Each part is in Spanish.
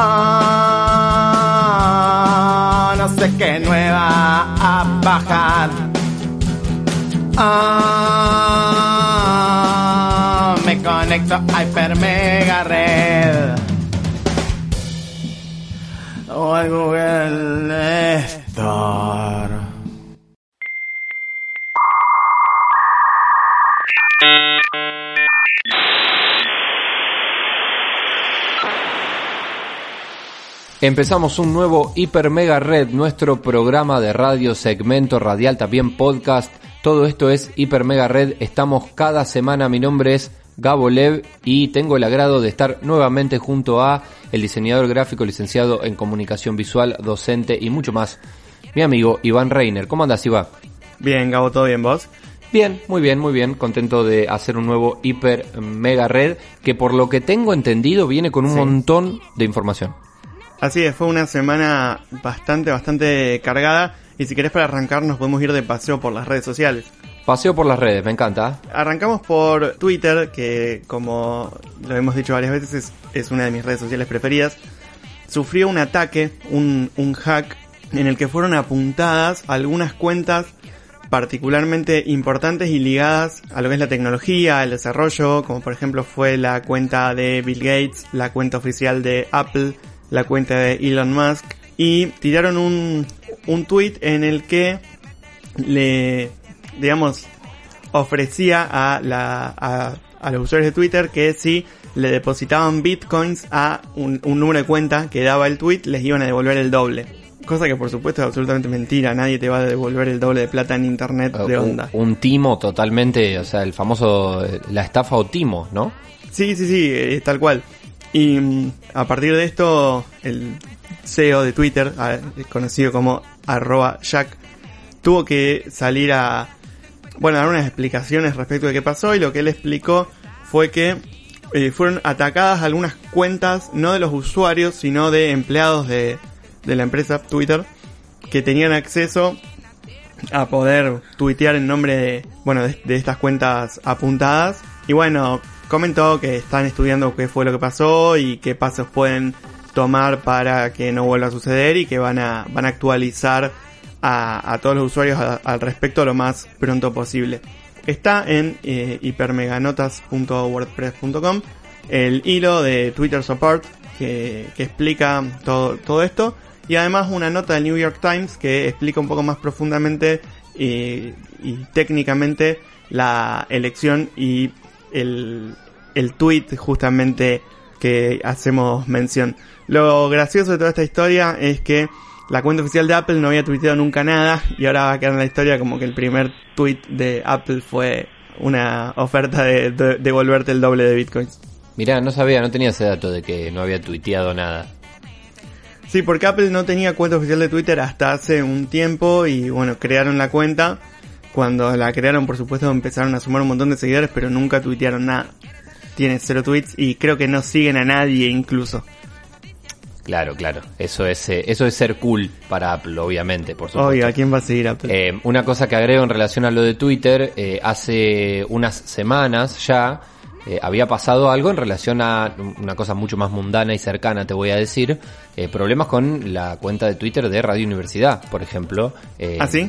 Ah, no sé qué nueva a bajar. Ah, me conecto a Hyper Mega Red. O al Google Store. Empezamos un nuevo Hiper Mega Red, nuestro programa de radio, segmento radial, también podcast. Todo esto es Hiper Mega Red. Estamos cada semana. Mi nombre es Gabo Lev y tengo el agrado de estar nuevamente junto a el diseñador gráfico, licenciado en comunicación visual, docente y mucho más. Mi amigo Iván Reiner. ¿Cómo andas, Iván? Bien, Gabo, ¿todo bien vos? Bien, muy bien, muy bien. Contento de hacer un nuevo Hiper Mega Red que por lo que tengo entendido viene con un Sí. montón de información. Así es, fue una semana bastante, bastante cargada. Y si querés para arrancar nos podemos ir de paseo por las redes sociales. Paseo por las redes, me encanta. Arrancamos por Twitter, que como lo hemos dicho varias veces es, es una de mis redes sociales preferidas. Sufrió un ataque, un, un hack, en el que fueron apuntadas algunas cuentas particularmente importantes y ligadas a lo que es la tecnología, el desarrollo, como por ejemplo fue la cuenta de Bill Gates, la cuenta oficial de Apple, la cuenta de Elon Musk, y tiraron un, un tweet en el que le, digamos, ofrecía a, la, a, a los usuarios de Twitter que si le depositaban bitcoins a un, un número de cuenta que daba el tweet, les iban a devolver el doble. Cosa que por supuesto es absolutamente mentira, nadie te va a devolver el doble de plata en internet de Uh, onda. Un, un timo totalmente, o sea, el famoso, eh, la estafa o timo, ¿no? Sí, sí, sí, eh, tal cual. Y mm, a partir de esto, el CEO de Twitter, conocido como arroba Jack, tuvo que salir a, bueno, dar unas explicaciones respecto de qué pasó y lo que él explicó fue que eh, fueron atacadas algunas cuentas, no de los usuarios, sino de empleados de, de la empresa Twitter, que tenían acceso a poder tuitear en nombre de, bueno, de estas cuentas apuntadas. Y bueno, comentó que están estudiando qué fue lo que pasó y qué pasos pueden tomar para que no vuelva a suceder y que van a, van a actualizar a, a todos los usuarios al respecto lo más pronto posible. Está en eh, hipermeganotas.wordpress.com el hilo de Twitter Support que, que explica todo, todo esto y además una nota del New York Times que explica un poco más profundamente y, y técnicamente la elección y el, el tweet justamente que hacemos mención. Lo gracioso de toda esta historia es que la cuenta oficial de Apple no había tuiteado nunca nada y ahora va a quedar en la historia como que el primer tweet de Apple fue una oferta de, de devolverte el doble de bitcoins. Mirá, no sabía, no tenía ese dato de que no había tuiteado nada. Sí, porque Apple no tenía cuenta oficial de Twitter hasta hace un tiempo y bueno, crearon la cuenta. Cuando la crearon, por supuesto, empezaron a sumar un montón de seguidores, pero nunca tuitearon nada. Tiene cero tweets y creo que no siguen a nadie incluso. Claro, claro. Eso es, eh, eso es ser cool para Apple, obviamente, por supuesto. Oiga, ¿quién va a seguir Apple? Eh, una cosa que agrego en relación a lo de Twitter, eh, hace unas semanas ya eh, había pasado algo en relación a una cosa mucho más mundana y cercana, te voy a decir, eh, problemas con la cuenta de Twitter de Radio Universidad, por ejemplo. eh, ¿Ah, sí?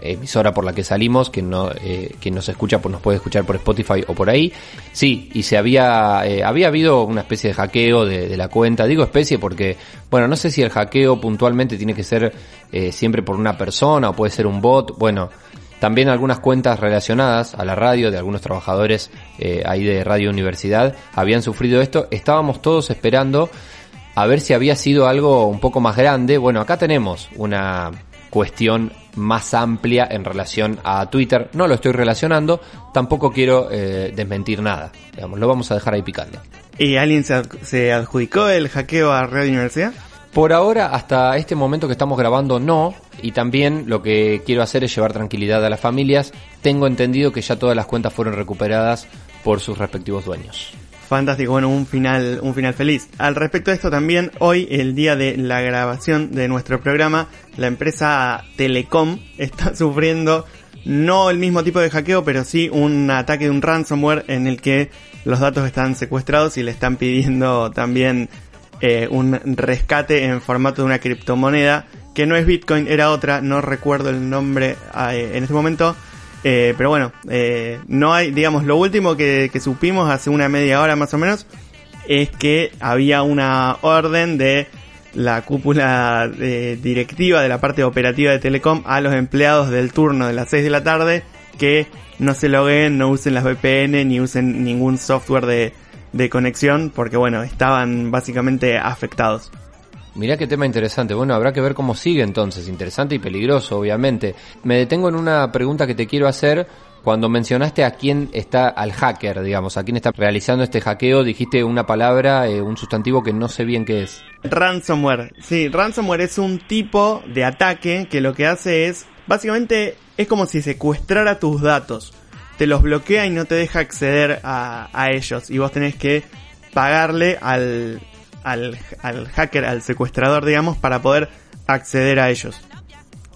Emisora por la que salimos, que no, eh, quien nos escucha pues nos puede escuchar por Spotify o por ahí. Sí, y se había, eh, había habido una especie de hackeo de, de la cuenta. Digo especie porque, bueno, no sé si el hackeo puntualmente tiene que ser eh, siempre por una persona o puede ser un bot. Bueno, también algunas cuentas relacionadas a la radio de algunos trabajadores eh, ahí de Radio Universidad habían sufrido esto. Estábamos todos esperando a ver si había sido algo un poco más grande. Bueno, acá tenemos una cuestión más amplia en relación a Twitter. No lo estoy relacionando, tampoco quiero eh, desmentir nada. Digamos, lo vamos a dejar ahí picando. ¿Y alguien se, ad- se adjudicó el hackeo a Radio Universidad? Por ahora, hasta este momento que estamos grabando, no. Y también lo que quiero hacer es llevar tranquilidad a las familias. Tengo entendido que ya todas las cuentas fueron recuperadas por sus respectivos dueños. Fantástico, bueno, un final, un final feliz. Al respecto de esto también, hoy, el día de la grabación de nuestro programa, la empresa Telecom está sufriendo no el mismo tipo de hackeo, pero sí un ataque de un ransomware en el que los datos están secuestrados y le están pidiendo también eh, un rescate en formato de una criptomoneda que no es Bitcoin, era otra, no recuerdo el nombre eh, en este momento. Eh, pero bueno, eh, no hay, digamos, lo último que, que supimos hace una media hora más o menos es que había una orden de la cúpula directiva de la parte operativa de Telecom a los empleados del turno de las 6 de la tarde que no se loguen, no usen las VPN ni usen ningún software de, de conexión porque bueno, estaban básicamente afectados. Mirá qué tema interesante. Bueno, habrá que ver cómo sigue entonces. Interesante y peligroso, obviamente. Me detengo en una pregunta que te quiero hacer. Cuando mencionaste a quién está, al hacker, digamos, a quién está realizando este hackeo, dijiste una palabra, eh, un sustantivo que no sé bien qué es. Ransomware. Sí, ransomware es un tipo de ataque que lo que hace es, básicamente, es como si secuestrara tus datos. Te los bloquea y no te deja acceder a, a ellos. Y vos tenés que pagarle al, al, al hacker, al secuestrador, digamos, para poder acceder a ellos.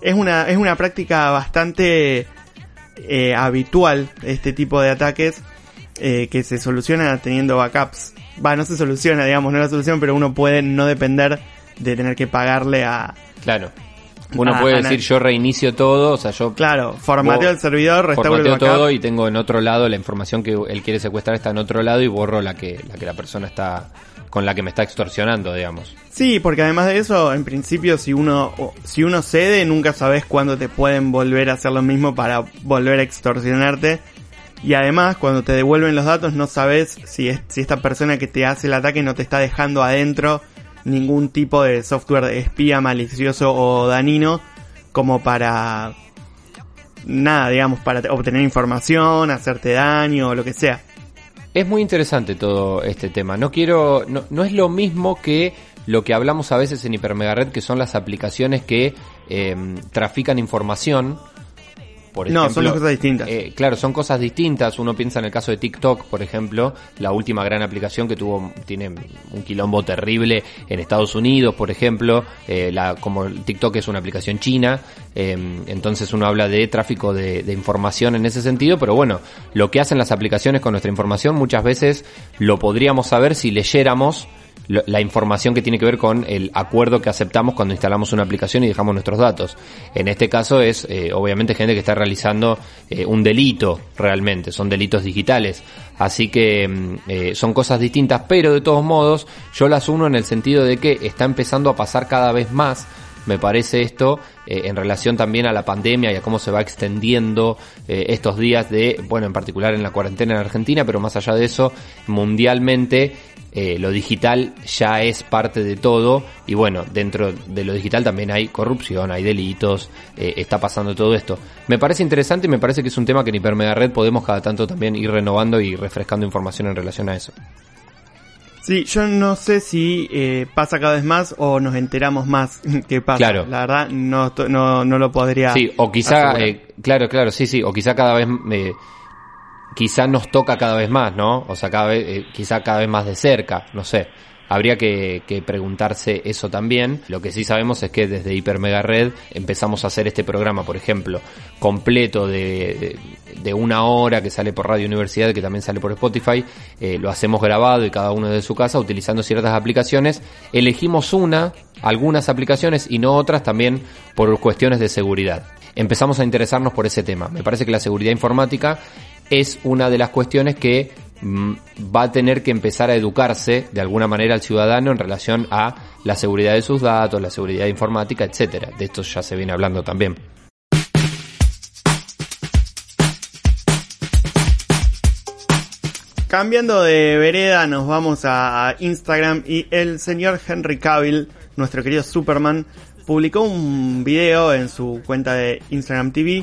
Es una, es una práctica bastante eh, habitual este tipo de ataques eh, que se soluciona teniendo backups. Va, no se soluciona, digamos, no es la solución, pero uno puede no depender de tener que pagarle a... Claro. Uno Ah, puede decir yo reinicio todo, o sea, yo Claro, formateo el servidor, restauro el formateo backup. todo y tengo en otro lado la información que él quiere secuestrar está en otro lado y borro la que la que la persona está con la que me está extorsionando, digamos. Sí, porque además de eso, en principio, si uno, si uno cede, nunca sabes cuándo te pueden volver a hacer lo mismo para volver a extorsionarte. Y además, cuando te devuelven los datos, no sabes si, es, si esta persona que te hace el ataque no te está dejando adentro ningún tipo de software espía malicioso o danino como para nada, digamos, para obtener información, hacerte daño o lo que sea. Es muy interesante todo este tema. No quiero, no, no es lo mismo que lo que hablamos a veces en Hipermegared, que son las aplicaciones que eh, trafican información. Por No, son cosas distintas. eh, claro, son cosas distintas. Uno piensa en el caso de TikTok, por ejemplo, la última gran aplicación que tuvo, tiene un quilombo terrible en Estados Unidos, por ejemplo. Eh, la, como TikTok es una aplicación china, eh, entonces uno habla de tráfico de, de información en ese sentido, pero bueno, lo que hacen las aplicaciones con nuestra información muchas veces lo podríamos saber si leyéramos la información que tiene que ver con el acuerdo que aceptamos cuando instalamos una aplicación y dejamos nuestros datos. En este caso es eh, obviamente gente que está realizando eh, un delito realmente, son delitos digitales. Así que mm, eh, son cosas distintas, pero de todos modos yo las uno en el sentido de que está empezando a pasar cada vez más me parece esto eh, en relación también a la pandemia y a cómo se va extendiendo eh, estos días de, bueno, en particular en la cuarentena en Argentina, pero más allá de eso, mundialmente eh, lo digital ya es parte de todo y bueno, dentro de lo digital también hay corrupción, hay delitos, está pasando todo esto. Me parece interesante y me parece que es un tema que en Hipermega Red podemos cada tanto también ir renovando y refrescando información en relación a eso. Sí, yo no sé si eh, pasa cada vez más o nos enteramos más que pasa. Claro. La verdad, no, no, no lo podría. Sí, o quizá, eh, claro, claro, sí, sí, o quizá cada vez, eh, quizá nos toca cada vez más, ¿no? O sea, cada vez, eh, quizá cada vez más de cerca, no sé. Habría que, preguntarse eso también. Lo que sí sabemos es que desde Hiper Mega Red empezamos a hacer este programa, por ejemplo, completo de, de, una hora que sale por Radio Universidad, que también sale por Spotify. Eh, lo hacemos grabado y cada uno de su casa utilizando ciertas aplicaciones. Elegimos una, algunas aplicaciones y no otras también por cuestiones de seguridad. Empezamos a interesarnos por ese tema. Me parece que la seguridad informática es una de las cuestiones que va a tener que empezar a educarse de alguna manera al ciudadano en relación a la seguridad de sus datos, la seguridad informática, etcétera. De esto ya se viene hablando también. Cambiando de vereda, nos vamos a Instagram y el señor Henry Cavill, nuestro querido Superman, publicó un video en su cuenta de Instagram TV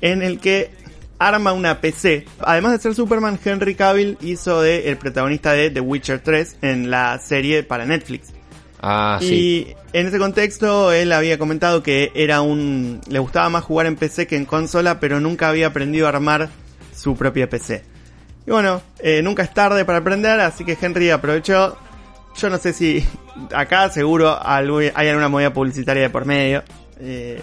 en el que arma una PC. Además de ser Superman, Henry Cavill hizo de el protagonista de The Witcher 3 en la serie para Netflix. Ah, y sí. en ese contexto él había comentado que era un le gustaba más jugar en PC que en consola, pero nunca había aprendido a armar su propia PC. Y bueno, eh, nunca es tarde para aprender, así que Henry aprovechó. Yo no sé si acá seguro hay alguna movida publicitaria de por medio. eh,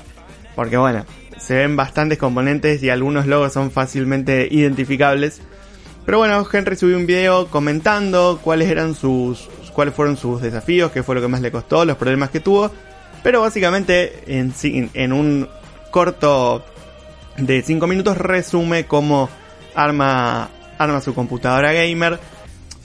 porque bueno, se ven bastantes componentes y algunos logos son fácilmente identificables. Pero bueno, Henry subió un video comentando cuáles eran sus, cuáles fueron sus desafíos, qué fue lo que más le costó, los problemas que tuvo. Pero básicamente en, un corto de 5 minutos resume cómo arma, arma su computadora gamer.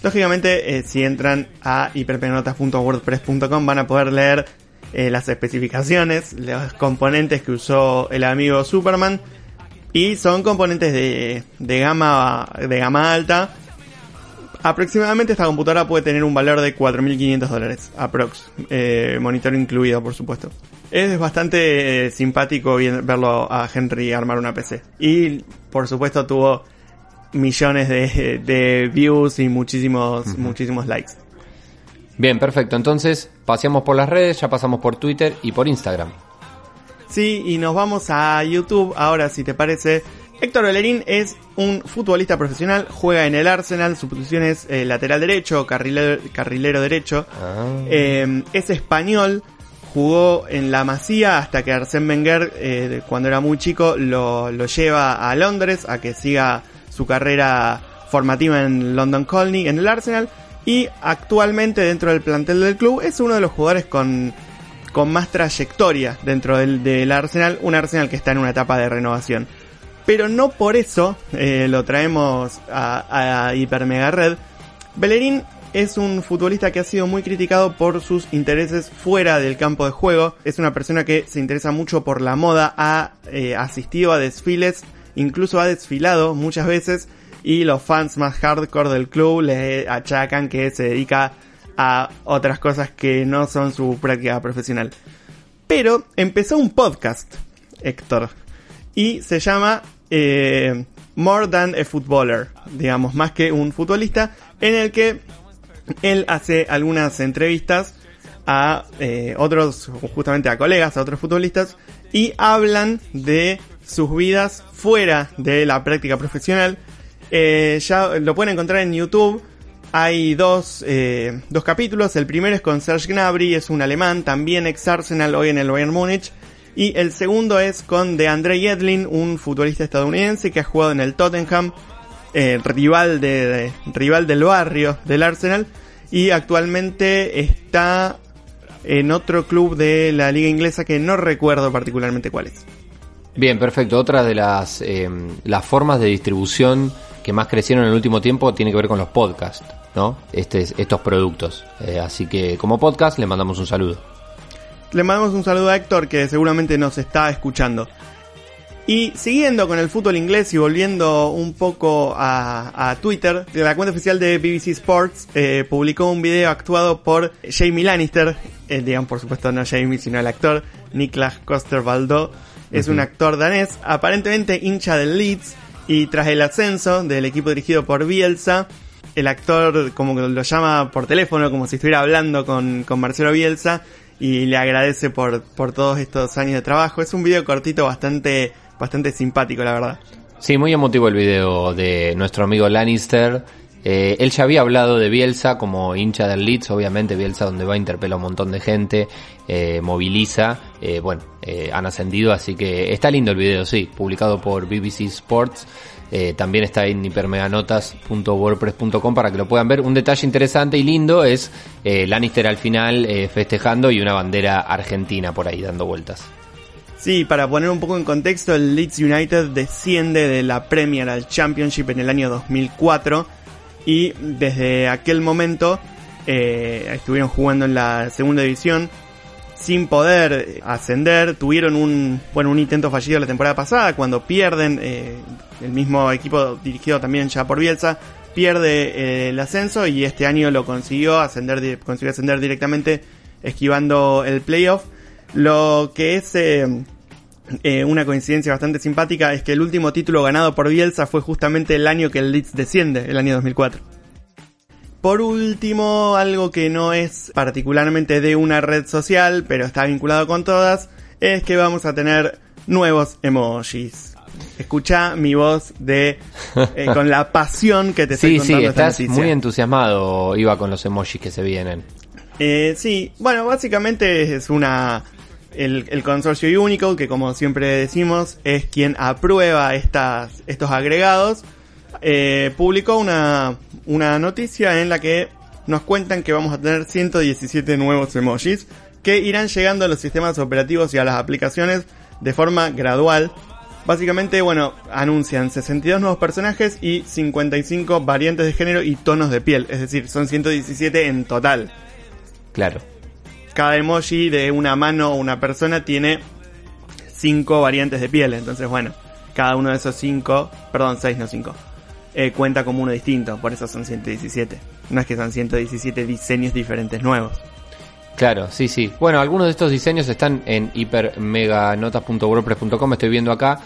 Lógicamente, eh, si entran a hiperpenotas.wordpress.com van a poder leer eh, las especificaciones, los componentes que usó el amigo Superman. Y son componentes de, de gama de gama alta. Aproximadamente esta computadora puede tener un valor de 4.500 dólares, aprox. Eh, monitor incluido, por supuesto. Es bastante eh, simpático verlo a Henry armar una PC. Y, por supuesto, tuvo millones de, de views y muchísimos, muchísimos likes. Bien, perfecto. Entonces, paseamos por las redes, ya pasamos por Twitter y por Instagram. Sí, y nos vamos a YouTube. Ahora, si te parece, Héctor Bellerín es un futbolista profesional, juega en el Arsenal, su posición es eh, lateral derecho, carrilero, carrilero derecho. Ah. Eh, es español, jugó en la Masía hasta que Arsène Wenger, eh, cuando era muy chico, lo, lo lleva a Londres a que siga su carrera formativa en London Colney, en el Arsenal. Y actualmente dentro del plantel del club es uno de los jugadores con, con más trayectoria dentro del, del Arsenal, un Arsenal que está en una etapa de renovación. Pero no por eso eh, lo traemos a, a Mega Red. Bellerín es un futbolista que ha sido muy criticado por sus intereses fuera del campo de juego. Es una persona que se interesa mucho por la moda, ha eh, asistido a desfiles, incluso ha desfilado muchas veces y los fans más hardcore del club le achacan que se dedica a otras cosas que no son su práctica profesional. Pero empezó un podcast, Héctor, y se llama eh, More Than a Footballer, digamos, más que un futbolista, en el que él hace algunas entrevistas a eh, otros, justamente a colegas, a otros futbolistas, y hablan de sus vidas fuera de la práctica profesional. Eh, ya lo pueden encontrar en YouTube. Hay dos, eh, dos capítulos. El primero es con Serge Gnabry, es un alemán, también ex Arsenal, hoy en el Bayern Múnich. Y el segundo es con de André Yedlin, un futbolista estadounidense que ha jugado en el Tottenham, eh, rival, de, de- rival del barrio del Arsenal. Y actualmente está en otro club de la liga inglesa que no recuerdo particularmente cuál es. Bien, perfecto. Otra de las, eh, las formas de distribución que más crecieron en el último tiempo tiene que ver con los podcasts, ¿no? Este, estos productos. Eh, así que como podcast le mandamos un saludo. Le mandamos un saludo a Héctor que seguramente nos está escuchando. Y siguiendo con el fútbol inglés y volviendo un poco a, a Twitter, la cuenta oficial de BBC Sports eh, publicó un video actuado por Jamie Lannister, eh, digamos por supuesto no Jamie sino el actor Niklas Coster-Waldau, es un actor danés, aparentemente hincha del Leeds y tras el ascenso del equipo dirigido por Bielsa, el actor como lo llama por teléfono como si estuviera hablando con, con Marcelo Bielsa y le agradece por, por todos estos años de trabajo. Es un video cortito bastante, bastante simpático, la verdad. Sí, muy emotivo el video de nuestro amigo Lannister. Eh, él ya había hablado de Bielsa como hincha del Leeds, obviamente Bielsa donde va interpela un montón de gente, eh, moviliza, eh, bueno, han ascendido, así que está lindo el video, sí, publicado por BBC Sports. También está en hipermeganotas.wordpress.com para que lo puedan ver. Un detalle interesante y lindo es Lannister al final festejando y una bandera argentina por ahí dando vueltas. Sí, para poner un poco en contexto, el Leeds United desciende de la Premier al Championship en el año 2004 y desde aquel momento eh, estuvieron jugando en la segunda división sin poder ascender, tuvieron un bueno un intento fallido la temporada pasada cuando pierden eh, el mismo equipo dirigido también ya por Bielsa pierde eh, el ascenso y este año lo consiguió ascender consiguió ascender directamente esquivando el playoff. Lo que es eh, una coincidencia bastante simpática es que el último título ganado por Bielsa fue justamente el año que el Leeds desciende, el año 2004. Por último, algo que no es particularmente de una red social, pero está vinculado con todas, es que vamos a tener nuevos emojis. Escucha mi voz de eh, con la pasión que te estoy Sí, contando sí, esta estás noticia. muy entusiasmado, Iba, con los emojis que se vienen. Eh, sí, bueno, básicamente es una. El, consorcio Unicode, que como siempre decimos, es quien aprueba estas, estos agregados, eh, publicó una, una noticia en la que nos cuentan que vamos a tener 117 nuevos emojis que irán llegando a los sistemas operativos y a las aplicaciones de forma gradual. Básicamente, bueno, anuncian 62 nuevos personajes y 55 variantes de género y tonos de piel. Es decir, son 117 en total Claro. Cada emoji de una mano o una persona tiene cinco variantes de piel. Entonces, bueno, cada uno de esos cinco, perdón, seis, no cinco, eh, cuenta como uno distinto. Por eso son 117. No es que son 117 diseños diferentes nuevos. Claro, sí, sí. Bueno, algunos de estos diseños están en hipermeganotas.wordpress.com, estoy viendo acá.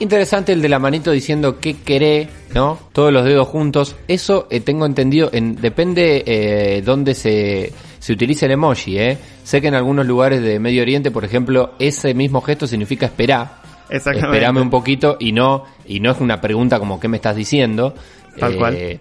Interesante el de la manito diciendo qué queré, ¿no? Todos los dedos juntos. Eso eh, tengo entendido, en, depende eh, dónde se, se utiliza el emoji, ¿eh? Sé que en algunos lugares de Medio Oriente, por ejemplo, ese mismo gesto significa esperar. Exactamente. Esperame un poquito y no, y no es una pregunta como ¿qué me estás diciendo? Tal Eh, cual.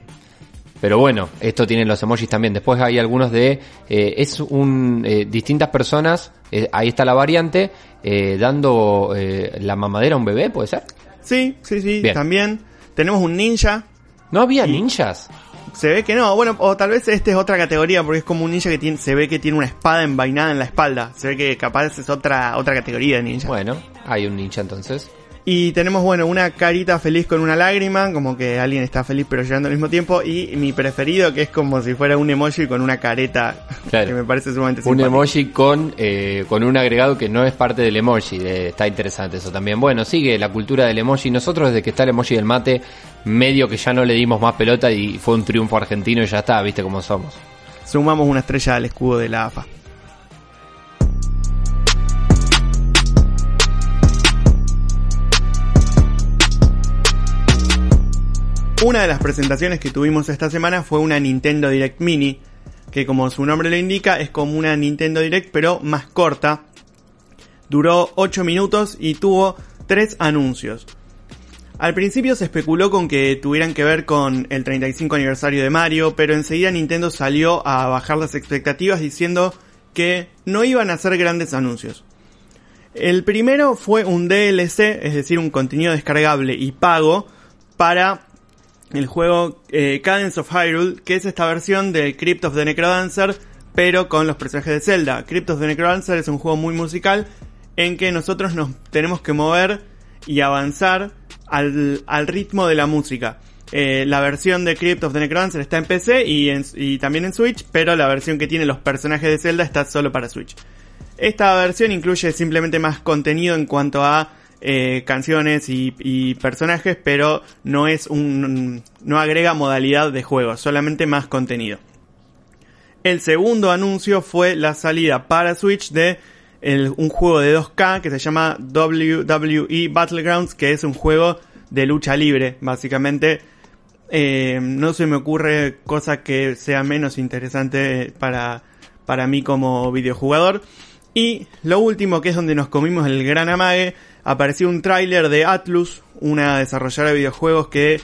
Pero bueno, esto tienen los emojis también. Después hay algunos de... eh, es un... eh, distintas personas, eh, ahí está la variante, eh, dando eh, la mamadera a un bebé, ¿puede ser? Sí, sí, sí, Bien. también. Tenemos un ninja. ¿No había ninjas? Se ve que no, bueno, o tal vez este es otra categoría porque es como un ninja que tiene, se ve que tiene una espada envainada en la espalda. Se ve que capaz es otra, otra categoría de ninja. Bueno, hay un ninja entonces. Y tenemos, bueno, una carita feliz con una lágrima, como que alguien está feliz pero llorando al mismo tiempo. Y mi preferido, que es como si fuera un emoji con una careta, Claro. que me parece sumamente Un simpático. emoji con, eh, con un agregado que no es parte del emoji. eh, está interesante eso también. Bueno, sigue la cultura del emoji. Nosotros desde que está el emoji del mate, medio que ya no le dimos más pelota y fue un triunfo argentino y ya está, viste cómo somos. Sumamos una estrella al escudo de la AFA. Una de las presentaciones que tuvimos esta semana fue una Nintendo Direct Mini, que como su nombre lo indica es como una Nintendo Direct pero más corta. Duró 8 minutos y tuvo 3 anuncios. Al principio se especuló con que tuvieran que ver con el 35 aniversario de Mario, pero enseguida Nintendo salió a bajar las expectativas diciendo que no iban a hacer grandes anuncios. El primero fue un DLC, es decir, un contenido descargable y pago para el juego eh, Cadence of Hyrule, que es esta versión de Crypt of the Necrodancer, pero con los personajes de Zelda. Crypt of the Necrodancer es un juego muy musical en que nosotros nos tenemos que mover y avanzar al, ritmo de la música. Eh, la versión de Crypt of the Necrodancer está en PC y, y también en Switch, pero la versión que tiene los personajes de Zelda está solo para Switch. Esta versión incluye simplemente más contenido en cuanto a eh, canciones y, personajes, pero no es un, no agrega modalidad de juego, solamente más contenido. El segundo anuncio fue la salida para Switch de un juego de 2K que se llama WWE Battlegrounds, que es un juego de lucha libre, básicamente. Eh, no se me ocurre cosa que sea menos interesante para, para mí como videojugador. Y lo último, que es donde nos comimos el gran amague, apareció un tráiler de Atlus, una desarrolladora de videojuegos que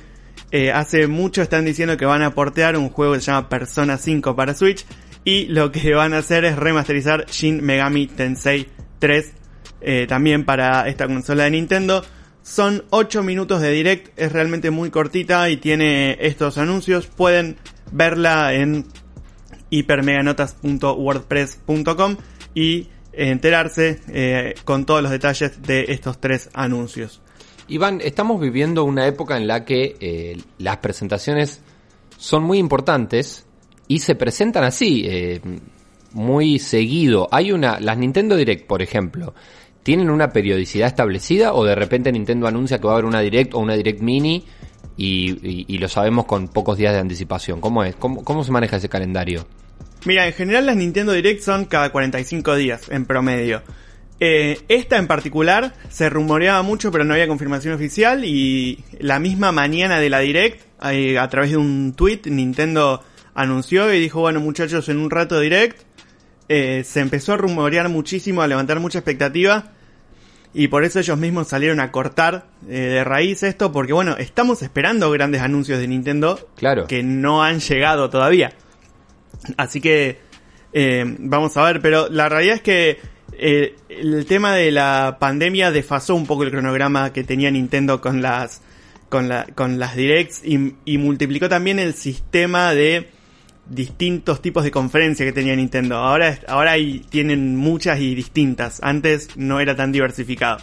eh, hace mucho están diciendo que van a portear un juego que se llama Persona 5 para Switch y lo que van a hacer es remasterizar Shin Megami Tensei 3 eh, también para esta consola de Nintendo. Son 8 minutos de direct, es realmente muy cortita y tiene estos anuncios. Pueden verla en hipermeganotas.wordpress.com y enterarse eh, con todos los detalles de estos tres anuncios. Iván, estamos viviendo una época en la que eh, las presentaciones son muy importantes y se presentan así, eh, muy seguido. Hay una, las Nintendo Direct, por ejemplo, ¿tienen una periodicidad establecida o de repente Nintendo anuncia que va a haber una Direct o una Direct Mini y, y- y lo sabemos con pocos días de anticipación? ¿Cómo es? ¿Cómo, cómo se maneja ese calendario? Mira, en general las Nintendo Direct son cada 45 días en promedio. Eh, esta en particular se rumoreaba mucho, pero no había confirmación oficial. Y la misma mañana de la Direct, eh, a través de un tweet, Nintendo anunció y dijo: Bueno, muchachos, en un rato Direct. eh, se empezó a rumorear muchísimo, a levantar mucha expectativa. Y por eso ellos mismos salieron a cortar eh, de raíz esto, porque bueno, estamos esperando grandes anuncios de Nintendo Claro. que no han llegado todavía. Así que eh, vamos a ver, pero la realidad es que eh, el tema de la pandemia desfasó un poco el cronograma que tenía Nintendo con las con, con las directs y, multiplicó también el sistema de distintos tipos de conferencia que tenía Nintendo. Ahora, ahora tienen muchas y distintas. Antes no era tan diversificado.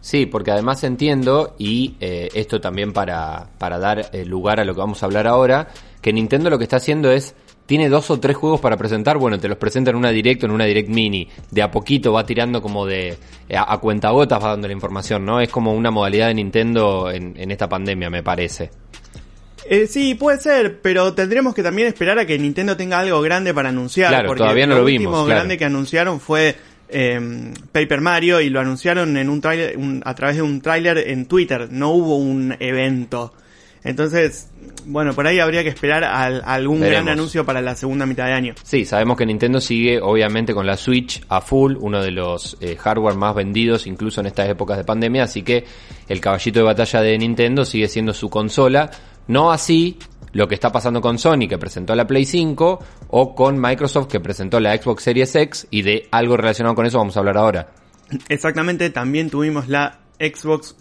Sí, porque además entiendo, y eh, esto también para, para dar lugar a lo que vamos a hablar ahora, que Nintendo lo que está haciendo es, tiene dos o tres juegos para presentar, bueno, te los presenta en una direct o en una direct mini, de a poquito va tirando como de, a, a cuentagotas va dando la información, ¿no? Es como una modalidad de Nintendo en, en esta pandemia, me parece. Eh, sí, puede ser, pero tendremos que también esperar a que Nintendo tenga algo grande para anunciar. Claro, porque todavía no lo último vimos, claro. grande que anunciaron fue eh, Paper Mario y lo anunciaron en un trailer, un- a través de un tráiler en Twitter. No hubo un evento. Entonces, bueno, por ahí habría que esperar al- algún Veremos. gran anuncio para la segunda mitad de año. Sí, sabemos que Nintendo sigue obviamente con la Switch a full, uno de los eh, hardware más vendidos incluso en estas épocas de pandemia, así que el caballito de batalla de Nintendo sigue siendo su consola, no así lo que está pasando con Sony que presentó la Play 5 o con Microsoft que presentó la Xbox Series X y de algo relacionado con eso vamos a hablar ahora. Exactamente, también tuvimos la Xbox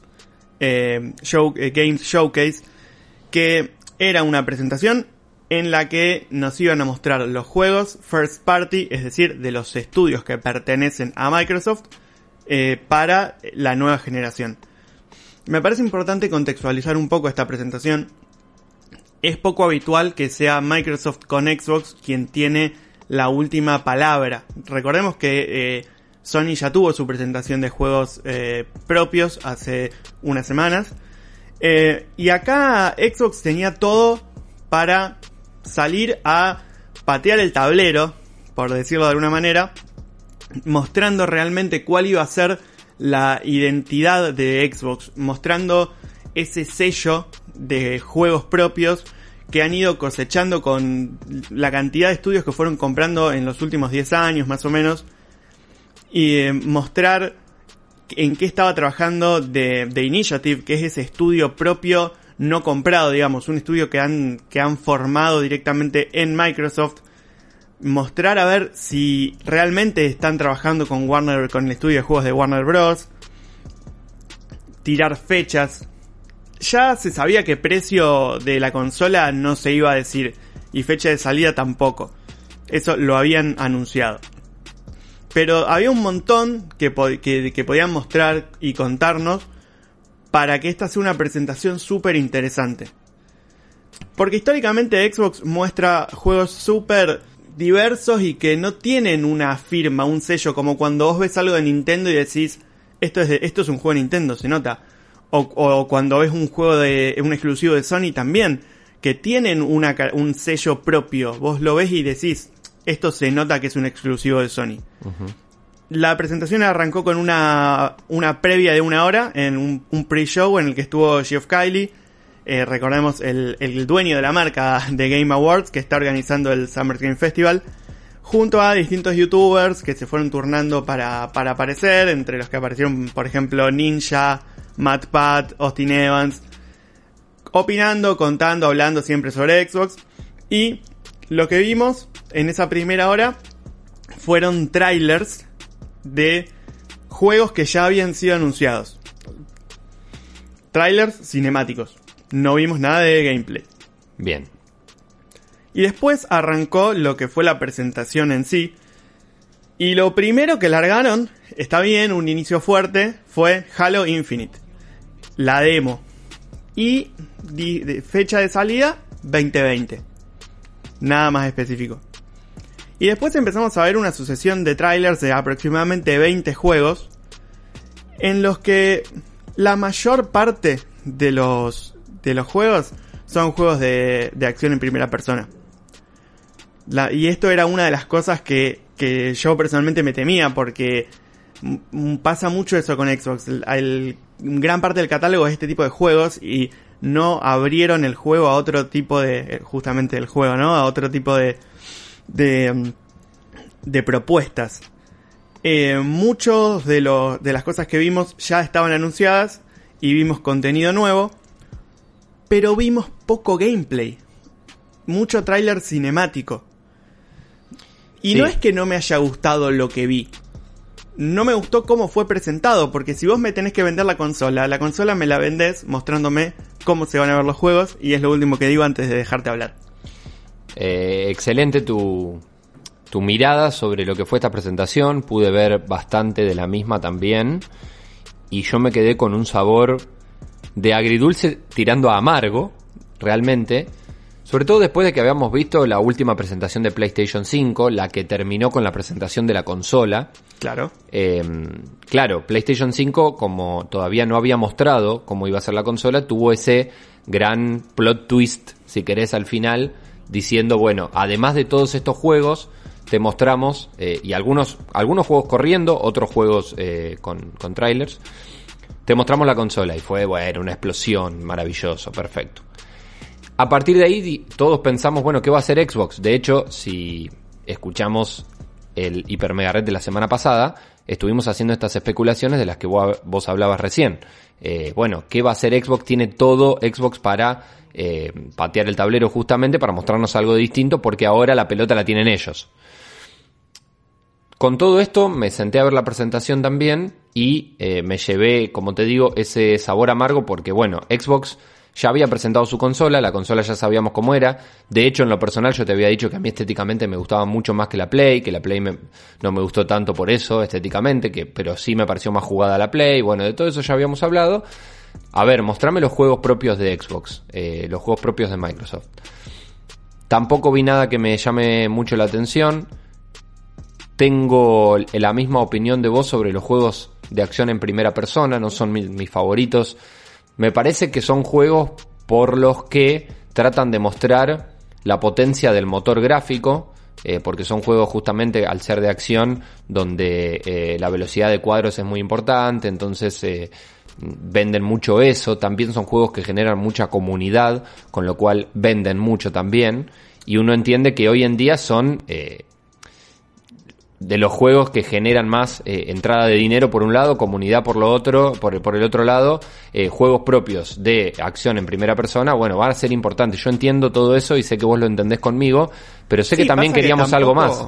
eh, Show- eh, Games Showcase, que era una presentación en la que nos iban a mostrar los juegos first party, es decir, de los estudios que pertenecen a Microsoft, eh, para la nueva generación. Me parece importante contextualizar un poco esta presentación. Es poco habitual que sea Microsoft con Xbox quien tiene la última palabra. Recordemos que eh, Sony ya tuvo su presentación de juegos eh, propios hace unas semanas. Eh, y acá Xbox tenía todo para salir a patear el tablero, por decirlo de alguna manera, mostrando realmente cuál iba a ser la identidad de Xbox, mostrando ese sello de juegos propios que han ido cosechando con la cantidad de estudios que fueron comprando en los últimos 10 años más o menos y eh, mostrar en qué estaba trabajando de, de Initiative, que es ese estudio propio no comprado, digamos, un estudio que han, que han formado directamente en Microsoft, mostrar a ver si realmente están trabajando con Warner, con el estudio de juegos de Warner Bros. Tirar fechas. Ya se sabía que precio de la consola no se iba a decir y fecha de salida tampoco. Eso lo habían anunciado. Pero había un montón que, po- que, que podían mostrar y contarnos para que esta sea una presentación súper interesante. Porque históricamente Xbox muestra juegos súper diversos y que no tienen una firma, un sello, como cuando vos ves algo de Nintendo y decís, esto es, un juego de Nintendo, se nota. O, cuando ves un juego de, un exclusivo de Sony también, que tienen un sello propio. Vos lo ves y decís, esto se nota que es un exclusivo de Sony. La presentación arrancó con una, una previa de una hora en un, un pre-show en el que estuvo Geoff Kylie, eh, recordemos el, el dueño de la marca de Game Awards que está organizando el Summer Game Festival, junto a distintos youtubers que se fueron turnando para, para aparecer, entre los que aparecieron, por ejemplo, Ninja, MatPat, Austin Evans, opinando, contando, hablando siempre sobre Xbox. Y lo que vimos en esa primera hora fueron trailers de juegos que ya habían sido anunciados. Trailers cinemáticos. No vimos nada de gameplay. Bien. Y después arrancó lo que fue la presentación en sí. Y lo primero que largaron, está bien, un inicio fuerte, fue Halo Infinite. La demo. Y fecha de salida, 2020. Nada más específico. Y después empezamos a ver una sucesión de trailers de aproximadamente 20 juegos. En los que la mayor parte de los, de los juegos son juegos de, de acción en primera persona. Y esto era una de las cosas que, que yo personalmente me temía porque pasa mucho eso con Xbox. El, el- gran parte del catálogo es este tipo de juegos y no abrieron el juego a otro tipo de, eh, justamente el juego, ¿no? A otro tipo de, de, mm, de propuestas. Eh, muchos de, los de las cosas que vimos ya estaban anunciadas y vimos contenido nuevo, pero vimos poco gameplay. Mucho tráiler cinemático. Y Sí. no es que no me haya gustado lo que vi. No me gustó cómo fue presentado, porque si vos me tenés que vender la consola, la consola me la vendés mostrándome cómo se van a ver los juegos y es lo último que digo antes de dejarte hablar. Eh, excelente tu, tu mirada sobre lo que fue esta presentación. Pude ver bastante de la misma también. Y yo me quedé con un sabor de agridulce tirando a amargo, realmente. Sobre todo después de que habíamos visto la última presentación de PlayStation 5, la que terminó con la presentación de la consola. Claro. Eh, claro, PlayStation 5, como todavía no había mostrado cómo iba a ser la consola, tuvo ese gran plot twist, si querés, al final, diciendo, bueno, además de todos estos juegos, te mostramos, eh, y algunos, algunos juegos corriendo, otros juegos eh, con, con trailers, te mostramos la consola y fue, bueno, una explosión, maravilloso, perfecto. A partir de ahí todos pensamos, bueno, ¿qué va a hacer Xbox? De hecho, si escuchamos el Hiper Mega Red de la semana pasada, estuvimos haciendo estas especulaciones de las que vos, vos hablabas recién. Eh, bueno, ¿qué va a hacer Xbox? Tiene todo Xbox para eh, patear el tablero justamente para mostrarnos algo distinto porque ahora la pelota la tienen ellos. Con todo esto me senté a ver la presentación también y eh, me llevé, como te digo, ese sabor amargo porque bueno, Xbox ya había presentado su consola, la consola ya sabíamos cómo era. De hecho, en lo personal yo te había dicho que a mí estéticamente me gustaba mucho más que la Play, que la Play no me gustó tanto por eso estéticamente, que, pero sí me pareció más jugada la Play. Bueno, de todo eso ya habíamos hablado. A ver, mostrame los juegos propios de Xbox, eh, los juegos propios de Microsoft. Tampoco vi nada que me llame mucho la atención. Tengo la misma opinión de vos sobre los juegos de acción en primera persona, no son mi- mis favoritos. Me parece que son juegos por los que tratan de mostrar la potencia del motor gráfico, eh, porque son juegos justamente al ser de acción donde eh, la velocidad de cuadros es muy importante, entonces eh, venden mucho eso, también son juegos que generan mucha comunidad, con lo cual venden mucho también, y uno entiende que hoy en día son de los juegos que generan más eh, entrada de dinero por un lado, comunidad por lo otro, por, por el otro lado, eh, juegos propios de acción en primera persona, bueno, van a ser importantes. Yo entiendo todo eso y sé que vos lo entendés conmigo, pero sé que también queríamos algo más.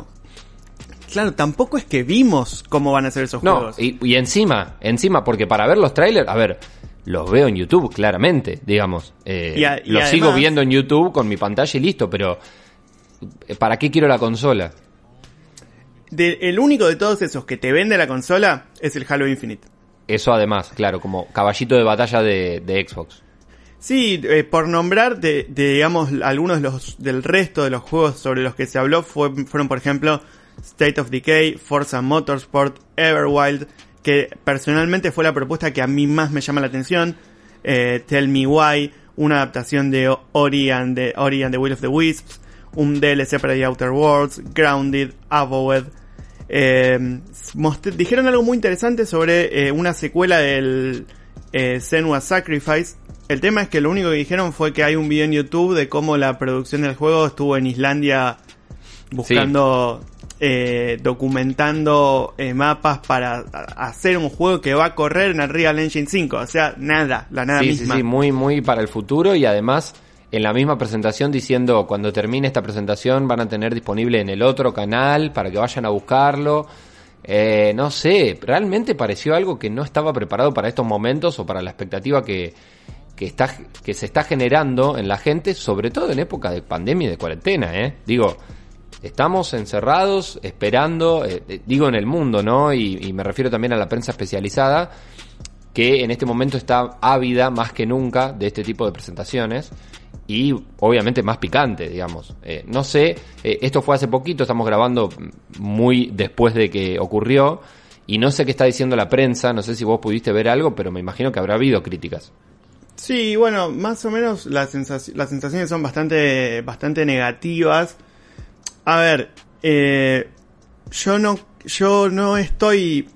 Claro, tampoco es que vimos cómo van a ser esos No, juegos. y, y encima, encima, porque para ver los trailers, a ver, los veo en YouTube, claramente, digamos. Eh, Y a- y los sigo viendo en YouTube con mi pantalla y listo, pero eh, ¿para qué quiero la consola? De- el único de todos esos que te vende la consola es el Halo Infinite. Eso además, claro, como caballito de batalla de, de Xbox. Sí, eh, por nombrar, de, de, digamos, algunos de los, del resto de los juegos sobre los que se habló fue- fueron, por ejemplo, State of Decay, Forza Motorsport, Everwild, que personalmente fue la propuesta que a mí más me llama la atención, eh, Tell Me Why, una adaptación de Ori and, the, Ori and the Will of the Wisps, un DLC para The Outer Worlds, Grounded, Avowed, eh, dijeron algo muy interesante sobre eh, una secuela del eh, Senua Sacrifice. El tema es que lo único que dijeron fue que hay un video en YouTube de cómo la producción del juego estuvo en Islandia buscando, eh, documentando eh, mapas para hacer un juego que va a correr en el Real Engine 5. O sea, nada, la nada sí, misma. sí, sí, muy, muy para el futuro y además en la misma presentación diciendo cuando termine esta presentación van a tener disponible en el otro canal para que vayan a buscarlo. Eh, no sé, realmente pareció algo que no estaba preparado para estos momentos o para la expectativa que, que, está, que se está generando en la gente, sobre todo en época de pandemia y de cuarentena, ¿eh? Digo, estamos encerrados, esperando, eh, eh, digo en el mundo, ¿no? Y, y me refiero también a la prensa especializada, que en este momento está ávida más que nunca de este tipo de presentaciones y obviamente más picante, digamos. Eh, no sé, eh, esto fue hace poquito, estamos grabando muy después de que ocurrió y no sé qué está diciendo la prensa, no sé si vos pudiste ver algo, pero me imagino que habrá habido críticas. Sí, bueno, más o menos las, las sensaciones son bastante, bastante negativas. A ver, eh, yo no, yo no estoy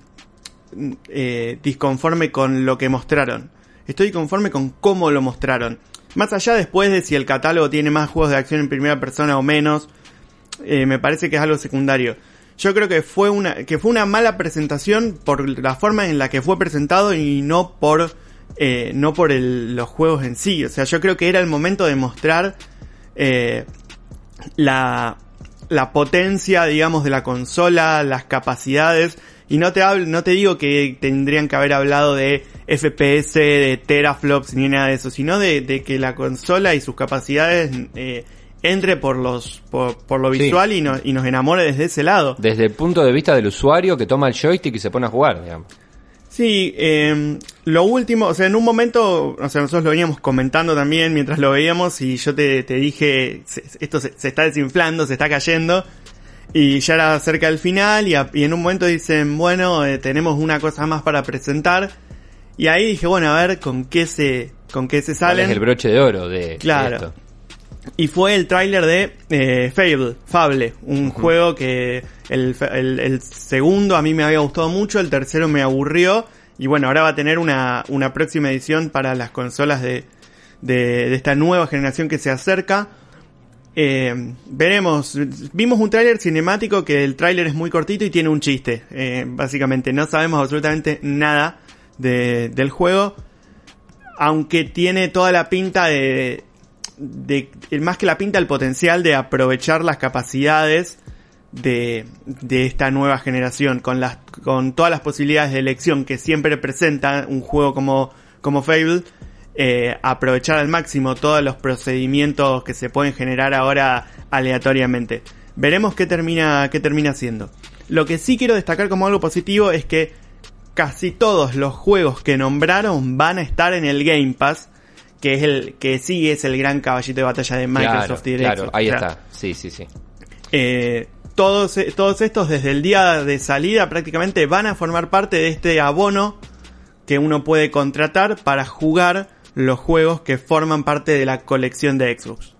eh, disconforme con lo que mostraron. Estoy conforme con cómo lo mostraron. Más allá después de si el catálogo tiene más juegos de acción en primera persona o menos, eh, me parece que es algo secundario. Yo creo que fue una que fue una mala presentación por la forma en la que fue presentado y no por eh, no por el, los juegos en sí. O sea, yo creo que era el momento de mostrar eh, la la potencia, digamos, de la consola, las capacidades. Y no te hablo, no te digo que tendrían que haber hablado de FPS, de teraflops, ni nada de eso, sino de, que la consola y sus capacidades eh, entre por los por, lo visual y, y nos enamore desde ese lado. Desde el punto de vista del usuario que toma el joystick y se pone a jugar, digamos. Sí, eh, lo último, o sea, en un momento, o sea, nosotros lo veníamos comentando también mientras lo veíamos y yo te, te dije, esto se, está desinflando, se está cayendo y ya era cerca del final y, en un momento dicen, bueno, eh, tenemos una cosa más para presentar y ahí dije, bueno, a ver con qué se, con qué se salen. Es el broche de oro de, claro. Y fue el tráiler de eh, Fable, Fable, un juego que el, el, segundo a mí me había gustado mucho, el tercero me aburrió. Y bueno, ahora va a tener una, una próxima edición para las consolas de, de, esta nueva generación que se acerca. Eh, veremos, vimos un tráiler cinemático que el tráiler es muy cortito y tiene un chiste. Eh, básicamente no sabemos absolutamente nada de, del juego. Aunque tiene toda la pinta de, de, más que la pinta, el potencial de aprovechar las capacidades de, esta nueva generación, con las, con todas las posibilidades de elección que siempre presenta un juego como Fable, eh, aprovechar al máximo todos los procedimientos que se pueden generar ahora aleatoriamente. Veremos qué termina, qué termina haciendo. Lo que sí quiero destacar como algo positivo es que casi todos los juegos que nombraron van a estar en el Game Pass, que es el que sí es el gran caballito de batalla de Microsoft claro, Claro, ahí está. Sí, sí, sí. Eh, todos, todos estos desde el día de salida prácticamente van a formar parte de este abono que uno puede contratar para jugar los juegos que forman parte de la colección de Xbox.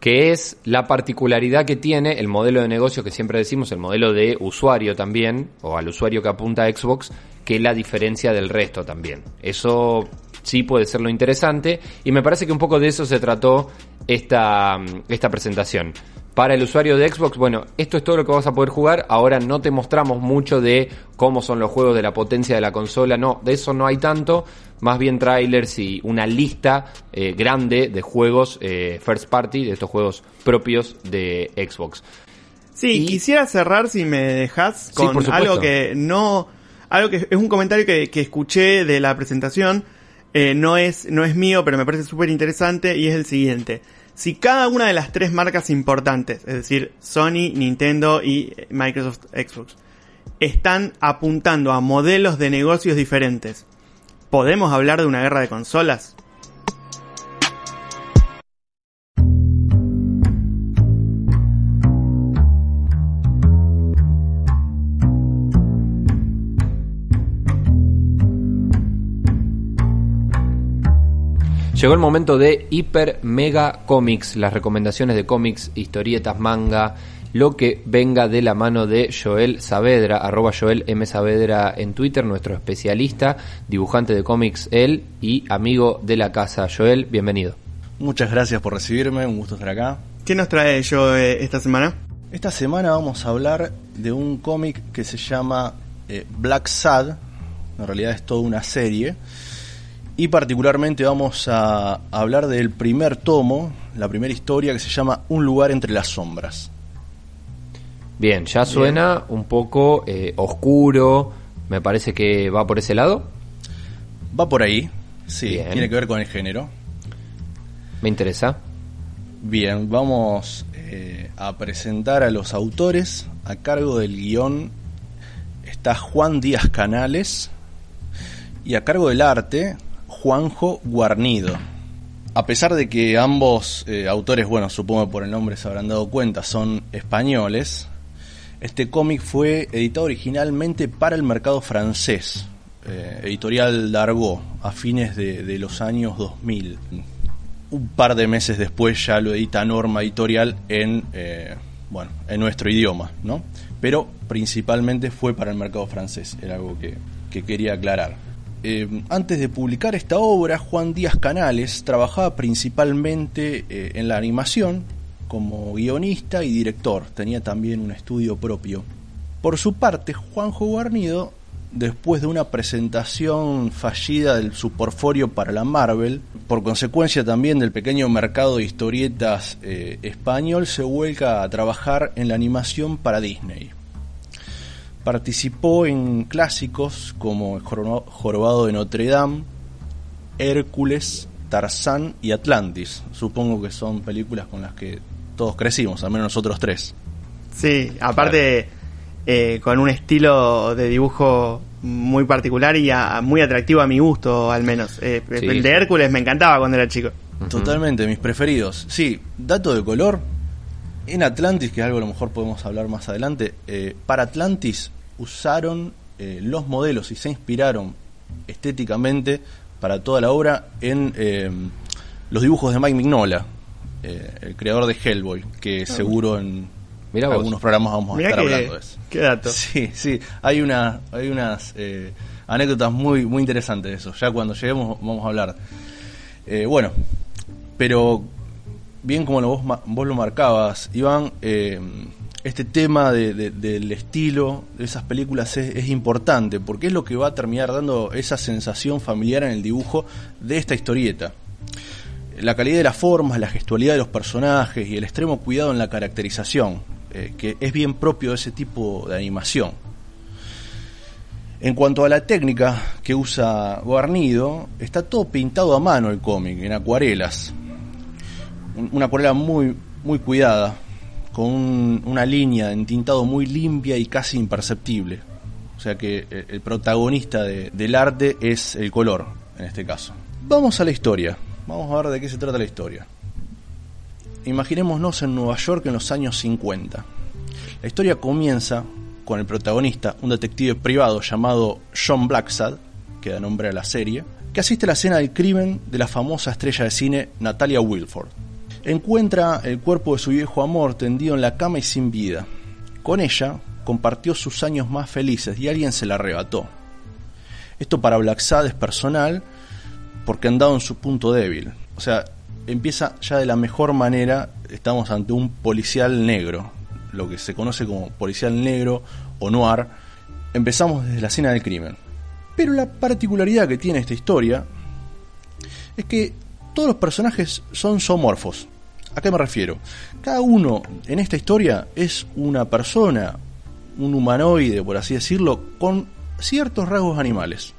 Que es la particularidad que tiene el modelo de negocio que siempre decimos, el modelo de usuario también, o al usuario que apunta a Xbox, que la diferencia del resto también. Eso sí puede ser lo interesante y me parece que un poco de eso se trató esta, esta presentación. Para el usuario de Xbox, bueno, esto es todo lo que vas a poder jugar. Ahora no te mostramos mucho de cómo son los juegos de la potencia de la consola. No, de eso no hay tanto. Más bien trailers y una lista eh, grande de juegos eh, first party, de estos juegos propios de Xbox. Sí, quisiera cerrar, si me dejas, con algo que no. Algo que es un comentario que, que escuché de la presentación. Eh, no, es, no es mío, pero me parece súper interesante y es el siguiente si cada una de las tres marcas importantes, es decir, Sony, Nintendo y Microsoft Xbox, están apuntando a modelos de negocios diferentes, ¿podemos hablar de una guerra de consolas? Llegó el momento de Hiper Mega Comics, las recomendaciones de cómics, historietas, manga, lo que venga de la mano de Joel Saavedra, arroba Joel M. Saavedra en Twitter, nuestro especialista, dibujante de cómics él y amigo de la casa. Joel, bienvenido. Muchas gracias por recibirme, un gusto estar acá. ¿Qué nos trae Joel eh, esta semana? Esta semana vamos a hablar de un cómic que se llama eh, Black Sad, en realidad es toda una serie y particularmente vamos a hablar del primer tomo, la primera historia que se llama Un lugar entre las sombras. Bien, ya suena un poco eh, oscuro, me parece que va por ese lado. Va por ahí, sí, tiene que ver con el género. Me interesa. Bien, vamos eh, a presentar a los autores. A cargo del guion está Juan Díaz Canales. Y a cargo del arte Juanjo Guarnido. A pesar de que ambos eh, autores, bueno, supongo por el nombre se habrán dado cuenta, son españoles, este cómic fue editado originalmente para el mercado francés, eh, editorial Dargaud, a fines de, los años 2000. Un par de meses después ya lo edita Norma Editorial en, eh, bueno, en nuestro idioma, ¿no? Pero principalmente fue para el mercado francés, era algo que, que quería aclarar. Eh, antes de publicar esta obra, Juan Díaz Canales trabajaba principalmente eh, en la animación como guionista y director, tenía también un estudio propio. Por su parte, Juanjo Guarnido, después de una presentación fallida del su portfolio para la Marvel, por consecuencia también del pequeño mercado de historietas eh, español, se vuelca a trabajar en la animación para Disney. Participó en clásicos como Jorobado de Notre Dame, Hércules, Tarzán y Atlantis. Supongo que son películas con las que todos crecimos, al menos nosotros tres. Sí, aparte eh, con un estilo de dibujo muy particular y muy atractivo a mi gusto, al menos. Eh, el de Hércules me encantaba cuando era chico. Totalmente, mis preferidos. Sí, dato de color. En Atlantis, que es algo a lo mejor podemos hablar más adelante, eh, para Atlantis usaron eh, los modelos y se inspiraron estéticamente para toda la obra en eh, los dibujos de Mike Mignola, eh, el creador de Hellboy, que ah, seguro en algunos programas vamos a estar hablando de eso. Qué dato. Sí, sí, hay, una, hay unas anécdotas muy, muy interesantes de eso. Ya cuando lleguemos vamos a hablar. bueno, pero bien como lo vos, vos lo marcabas, Iván, este tema del estilo de esas películas es, importante, porque es lo que va a terminar dando esa sensación familiar en el dibujo de esta historieta. La calidad de las formas, la gestualidad de los personajes y el extremo cuidado en la caracterización, eh, que es bien propio de ese tipo de animación. En cuanto a la técnica que usa Guarnido, está todo pintado a mano el cómic, en acuarelas. Una acuarela muy, muy cuidada, con una línea de entintado muy limpia y casi imperceptible. O sea que eh, el protagonista del arte es el color, en este caso. Vamos a la historia. Vamos a ver de qué se trata la historia. Imaginémonos en Nueva York en los años 50. La historia comienza con el protagonista, un detective privado llamado John Blacksad, que da nombre a la serie, que asiste a la escena del crimen de la famosa estrella de cine Natalia Wilford encuentra el cuerpo de su viejo amor tendido en la cama y sin vida. Con ella compartió sus años más felices y alguien se la arrebató. Esto para Blacksad es personal porque han dado en su punto débil. O sea, empieza ya de la mejor manera, estamos ante un policial negro, lo que se conoce como policial negro o noir. Empezamos desde la escena del crimen. Pero la particularidad que tiene esta historia es que todos los personajes son zoomorfos. ¿A qué me refiero? Cada uno en esta historia es una persona, un humanoide, por así decirlo, con ciertos rasgos animales.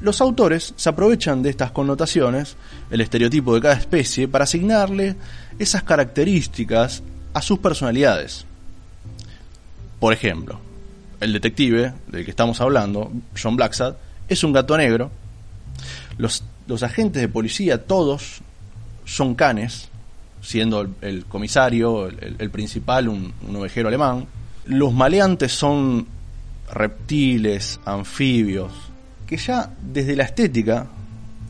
Los autores se aprovechan de estas connotaciones, el estereotipo de cada especie, para asignarle esas características a sus personalidades. Por ejemplo, el detective del que estamos hablando, John Blacksad, es un gato negro. Los, los agentes de policía, todos, son canes siendo el, comisario, el, principal, un, ovejero alemán. Los maleantes son reptiles, anfibios, que ya desde la estética,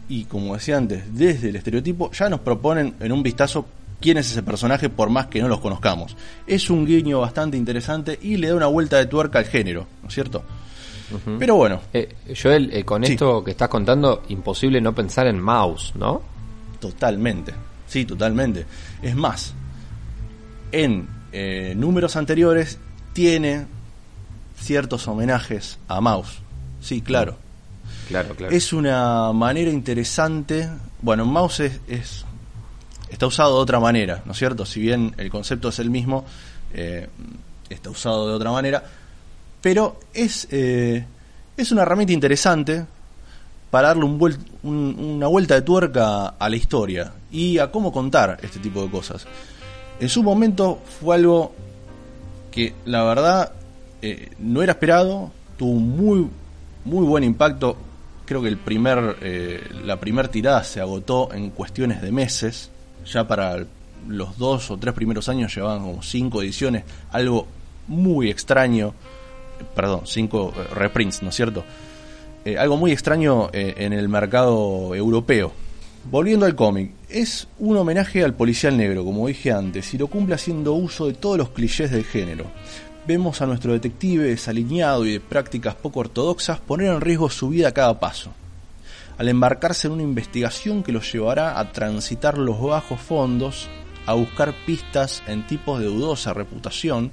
y como decía antes, desde el estereotipo, ya nos proponen en un vistazo quién es ese personaje por más que no los conozcamos. Es un guiño bastante interesante y le da una vuelta de tuerca al género, ¿no es cierto? Pero bueno. Eh, Joel, eh, con esto que estás contando, imposible no pensar en Mouse, ¿no? Totalmente. Sí, totalmente. Es más, en eh, números anteriores tiene ciertos homenajes a Mouse. Sí, claro. Claro, claro. Es una manera interesante. Bueno, Mouse es, está usado de otra manera, ¿no es cierto? Si bien el concepto es el mismo, eh, está usado de otra manera. Pero es, eh, es una herramienta interesante para darle un una vuelta de tuerca a la historia y a cómo contar este tipo de cosas. En su momento fue algo que la verdad eh, no era esperado, tuvo muy, muy buen impacto. Creo que el primer, eh, la primera tirada se agotó en cuestiones de meses. Ya para los dos o tres primeros años llevaban como cinco ediciones, algo muy extraño. Perdón, cinco eh, reprints, ¿no es cierto? Eh, algo muy extraño eh, en el mercado europeo. Volviendo al cómic, es un homenaje al policial negro, como dije antes, y lo cumple haciendo uso de todos los clichés del género. vemos a nuestro detective desalineado y de prácticas poco ortodoxas poner en riesgo su vida a cada paso, al embarcarse en una investigación que lo llevará a transitar los bajos fondos, a buscar pistas en tipos de dudosa reputación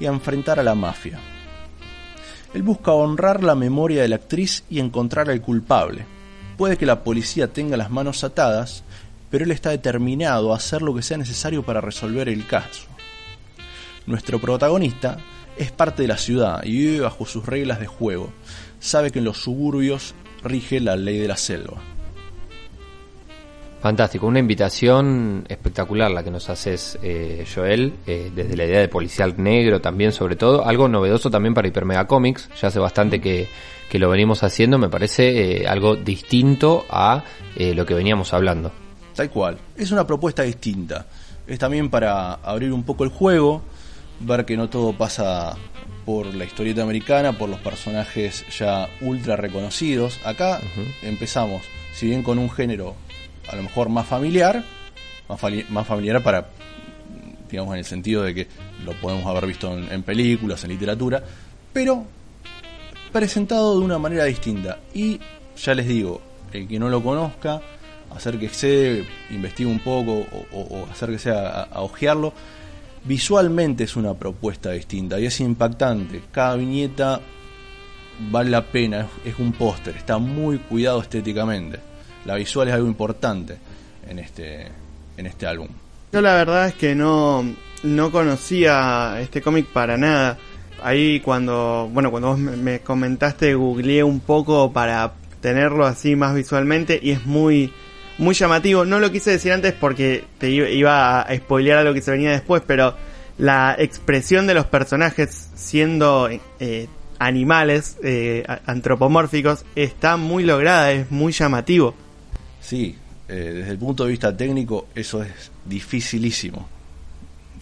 y a enfrentar a la mafia. Él busca honrar la memoria de la actriz y encontrar al culpable. Puede que la policía tenga las manos atadas, pero él está determinado a hacer lo que sea necesario para resolver el caso. Nuestro protagonista es parte de la ciudad y vive bajo sus reglas de juego. Sabe que en los suburbios rige la ley de la selva. Fantástico, una invitación espectacular la que nos haces, eh, Joel, eh, desde la idea de policial negro también, sobre todo, algo novedoso también para Hypermega Comics, ya hace bastante que, que lo venimos haciendo, me parece eh, algo distinto a lo que veníamos hablando. Tal cual, es una propuesta distinta, es también para abrir un poco el juego, ver que no todo pasa por la historieta americana, por los personajes ya ultra reconocidos. Acá empezamos, si bien con un género a lo mejor más familiar, más, más familiar para, digamos, en el sentido de que lo podemos haber visto en, películas, en literatura, pero presentado de una manera distinta. Y ya les digo, el que no lo conozca, acérquese, investigue un poco o, o- o acérquese a, a ojearlo. Visualmente es una propuesta distinta y es impactante. Cada viñeta vale la pena, es un póster, está muy cuidado estéticamente. La visual es algo importante en este, en este álbum. Yo la verdad es que no, no conocía este cómic para nada. Ahí cuando, bueno, cuando vos me- me comentaste, googleé un poco para tenerlo así más visualmente y es muy, muy llamativo. No lo quise decir antes porque te iba- a spoilear a lo que se venía después, pero la expresión de los personajes siendo eh, animales eh, antropomórficos está muy lograda, es muy llamativo. Sí, eh, desde el punto de vista técnico eso es dificilísimo.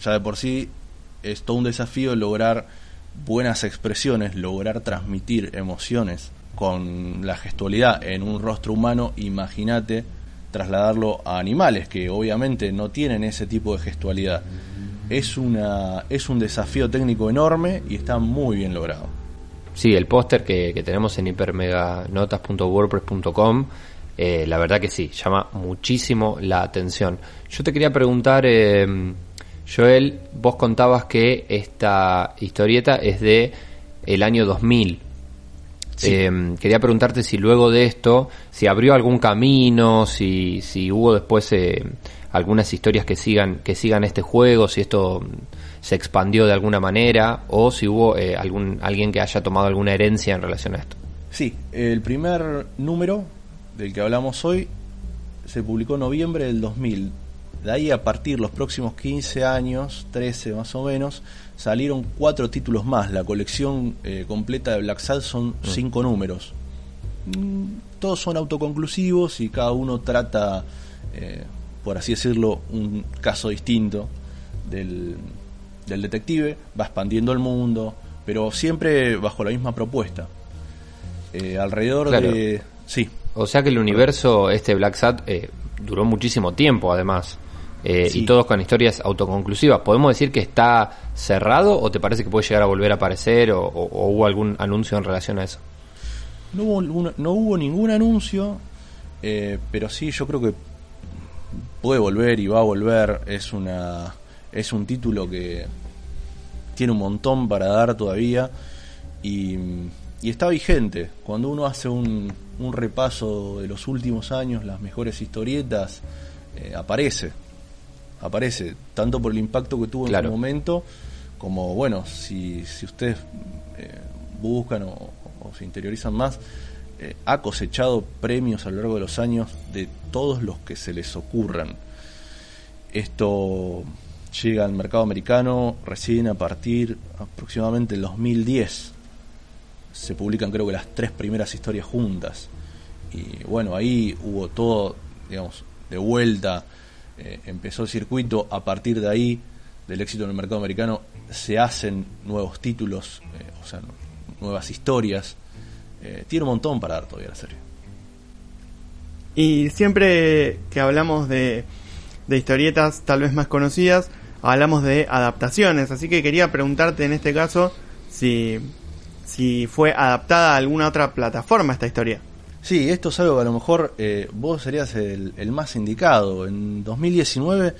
Ya de por sí es todo un desafío lograr buenas expresiones, lograr transmitir emociones con la gestualidad en un rostro humano. Imagínate trasladarlo a animales que obviamente no tienen ese tipo de gestualidad. Es, una, es un desafío técnico enorme y está muy bien logrado. Sí, el póster que, que tenemos en hipermeganotas.wordpress.com, eh, la verdad que sí, llama muchísimo la atención. Yo te quería preguntar, eh, Joel, vos contabas que esta historieta es de el año 2000. Sí. Eh, quería preguntarte si luego de esto, si abrió algún camino, si, si hubo después eh, algunas historias que sigan, que sigan este juego, si esto se expandió de alguna manera, o si hubo eh, algún, alguien que haya tomado alguna herencia en relación a esto. Sí, el primer número del que hablamos hoy se publicó en noviembre del 2000. De ahí a partir los próximos 15 años, 13 más o menos, salieron cuatro títulos más. La colección eh, completa de Black Sad son cinco números. Mm, Todos son autoconclusivos y cada uno trata, eh, por así decirlo, un caso distinto del, del detective. Va expandiendo el mundo, pero siempre bajo la misma propuesta. Eh, alrededor Claro. de... Sí, O sea que el universo, este Black Sat, eh, duró muchísimo tiempo además. Eh, Sí. Y todos con historias autoconclusivas. ¿Podemos decir que está cerrado o te parece que puede llegar a volver a aparecer o, o- o hubo algún anuncio en relación a eso? No hubo, ningún- no hubo ningún anuncio, eh, pero sí, yo creo que puede volver y va a volver. Es una es un título que tiene un montón para dar todavía y, y está vigente. Cuando uno hace un, un repaso de los últimos años, las mejores historietas, eh, aparece. Aparece, tanto por el impacto que tuvo Claro. en su momento, como bueno, si, si ustedes eh, buscan o, o se interiorizan más, eh, ha cosechado premios a lo largo de los años de todos los que se les ocurran. Esto llega al mercado americano recién a partir aproximadamente del 2010. Se publican creo que las tres primeras historias juntas. Y bueno, ahí hubo todo, digamos, de vuelta. eh, empezó el circuito. A partir de ahí, del éxito en el mercado americano, se hacen nuevos títulos, eh, o sea, nuevas historias. Eh, tiene un montón para dar todavía la serie. Y siempre que hablamos de, de historietas tal vez más conocidas, hablamos de adaptaciones. Así que quería preguntarte en este caso si, si fue adaptada a alguna otra plataforma esta historia. Sí, esto es algo que a lo mejor eh, vos serías el, el más indicado. En 2019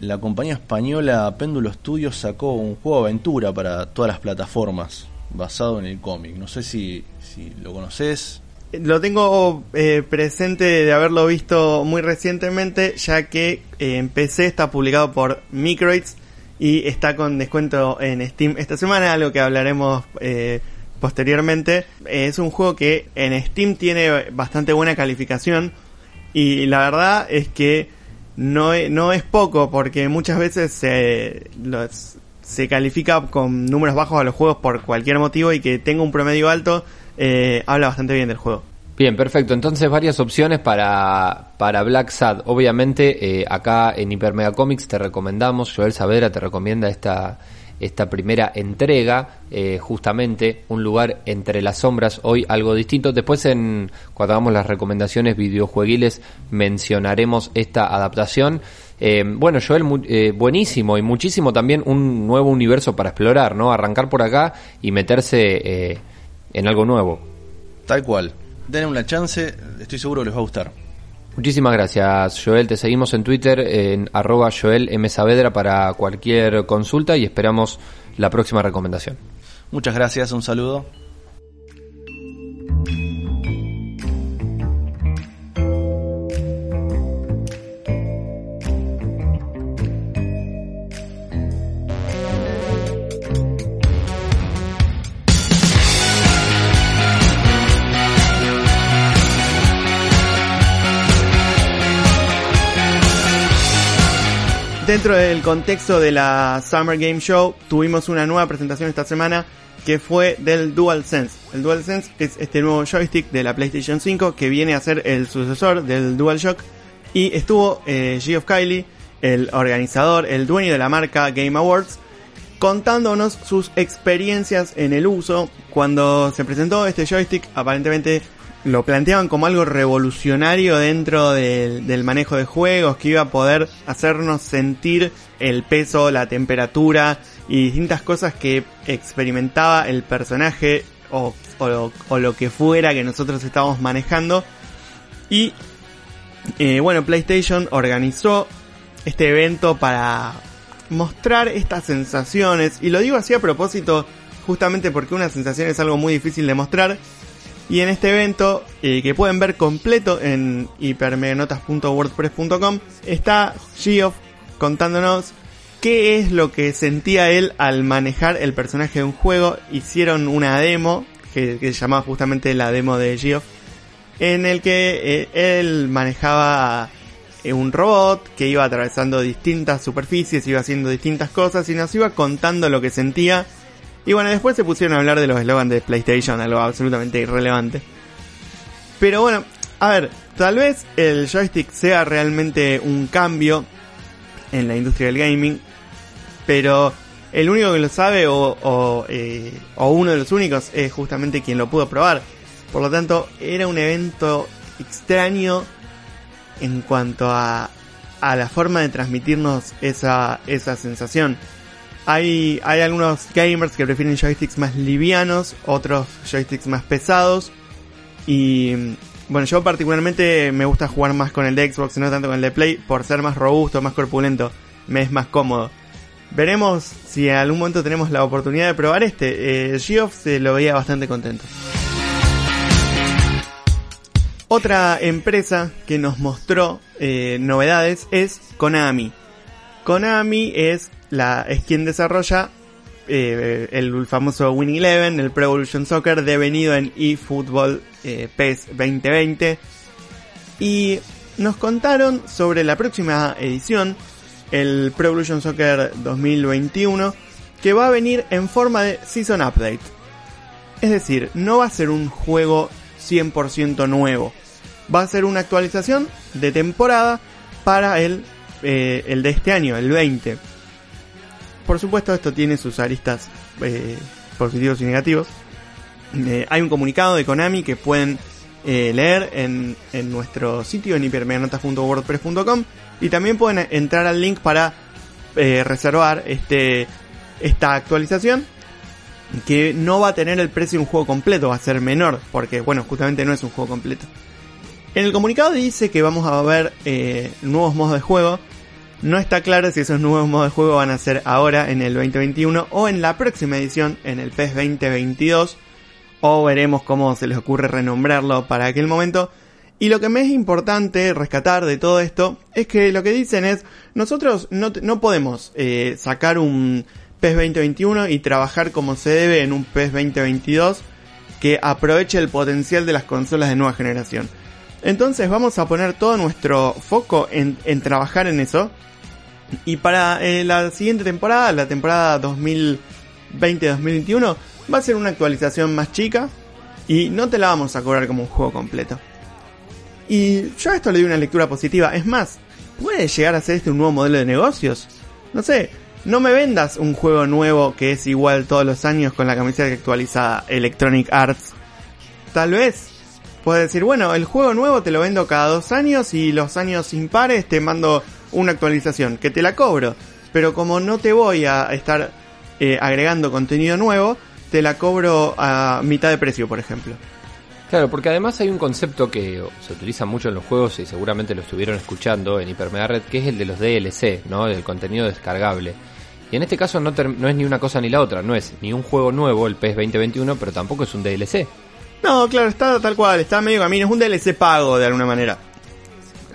la compañía española Péndulo Studios sacó un juego de aventura para todas las plataformas basado en el cómic. No sé si, si lo conoces. Lo tengo eh, presente de haberlo visto muy recientemente, ya que eh, en PC está publicado por Microids y está con descuento en Steam esta semana, algo que hablaremos eh, posteriormente. es un juego que en Steam tiene bastante buena calificación y la verdad es que no, e- no es poco porque muchas veces se, los- se califica con números bajos a los juegos por cualquier motivo y que tenga un promedio alto eh, habla bastante bien del juego. Bien, perfecto. Entonces varias opciones para, para Black Sad. Obviamente eh, acá en Hipermega Comics te recomendamos, Joel Saavedra te recomienda esta, esta primera entrega, eh, justamente un lugar entre las sombras, hoy algo distinto. Después en cuando hagamos las recomendaciones videojueguiles mencionaremos esta adaptación. Eh, bueno, Joel, mu- eh, buenísimo y muchísimo también un nuevo universo para explorar, ¿no? Arrancar por acá y meterse en algo nuevo. Tal cual. Denle una chance, estoy seguro que les va a gustar. Muchísimas gracias, Joel. Te seguimos en Twitter en arroba Joel M. Saavedra para cualquier consulta y esperamos la próxima recomendación. Muchas gracias, un saludo. Dentro del contexto de la Summer Game Show, tuvimos una nueva presentación esta semana que fue del DualSense. El DualSense es este nuevo joystick de la PlayStation 5 que viene a ser el sucesor del DualShock. Y estuvo eh, Geoff el organizador, el dueño de la marca Game Awards, contándonos sus experiencias en el uso. Cuando se presentó este joystick, aparentemente lo planteaban como algo revolucionario dentro del, manejo de juegos, que iba a poder hacernos sentir el peso, la temperatura y distintas cosas que experimentaba el personaje o, o lo- o lo que fuera que nosotros estábamos manejando. Y eh, bueno, PlayStation organizó este evento para mostrar estas sensaciones. Y lo digo así a propósito, justamente porque una sensación es algo muy difícil de mostrar. Y en este evento, eh, que pueden ver completo en hipermeganotas.wordpress.com, está Geoff contándonos qué es lo que sentía él al manejar el personaje de un juego. Hicieron una demo, que, se llamaba justamente la demo de Geoff, en el que eh, él manejaba eh, un robot que iba atravesando distintas superficies, iba haciendo distintas cosas y nos iba contando lo que sentía. Y bueno, después se pusieron a hablar de los eslogans de PlayStation, algo absolutamente irrelevante. Pero bueno, a ver, tal vez el joystick sea realmente un cambio en la industria del gaming, pero el único que lo sabe o, o, eh, o uno de los únicos es justamente quien lo pudo probar. Por lo tanto, era un evento extraño en cuanto a, a la forma de transmitirnos esa, esa sensación. Hay, hay algunos gamers que prefieren joysticks más livianos, otros joysticks más pesados. Y bueno, yo particularmente me gusta jugar más con el de Xbox, no tanto con el de Play, por ser más robusto, más corpulento, me es más cómodo. Veremos si en algún momento tenemos la oportunidad de probar este. Eh, Geoff se lo veía bastante contento. Otra empresa que nos mostró eh, novedades es Konami. Konami es la es quien desarrolla eh, el famoso Winning Eleven, el Pro Evolution Soccer devenido en eFootball eh, PES 2020 y nos contaron sobre la próxima edición, el Pro Evolution Soccer 2021, que va a venir en forma de Season Update. Es decir, no va a ser un juego 100% nuevo. Va a ser una actualización de temporada para el, eh, el de este año, el 20. Por supuesto, esto tiene sus aristas eh, positivos y negativos. Eh, hay un comunicado de Konami que pueden eh, leer en, en nuestro sitio en hipermeganotas.wordpress.com y también pueden entrar al link para reservar este, esta actualización que no va a tener el precio de un juego completo, va a ser menor, porque bueno, justamente no es un juego completo. En el comunicado dice que vamos a ver nuevos modos de juego. No está claro si esos nuevos modos de juego van a ser ahora en el 2021 o en la próxima edición, en el PES 2022. O veremos cómo se les ocurre renombrarlo para aquel momento. Y lo que me es importante rescatar de todo esto es que lo que dicen es, nosotros no, podemos eh, sacar un PES 2021 y trabajar como se debe en un PES 2022 que aproveche el potencial de las consolas de nueva generación. Entonces vamos a poner todo nuestro foco en, trabajar en eso. Y para eh, la siguiente temporada, la temporada 2020-2021, va a ser una actualización más chica y no te la vamos a cobrar como un juego completo. Y yo a esto le doy una lectura positiva. Es más, ¿puede llegar a ser este un nuevo modelo de negocios? No sé, no me vendas un juego nuevo que es igual todos los años con la camiseta actualizada Electronic Arts. Tal vez puedes decir, bueno, el juego nuevo te lo vendo cada dos años y los años impares te mando una actualización que te la cobro. Pero como no te voy a estar eh, agregando contenido nuevo, te la cobro a mitad de precio, por ejemplo. Claro, porque además hay un concepto que se utiliza mucho en los juegos y seguramente lo estuvieron escuchando en Hypermega Red, que es el de los DLC, ¿no? El contenido descargable. Y en este caso no, no es ni una cosa ni la otra, no es ni un juego nuevo, el PES 2021, pero tampoco es un DLC. No, claro, está tal cual, está medio camino, es un DLC pago de alguna manera.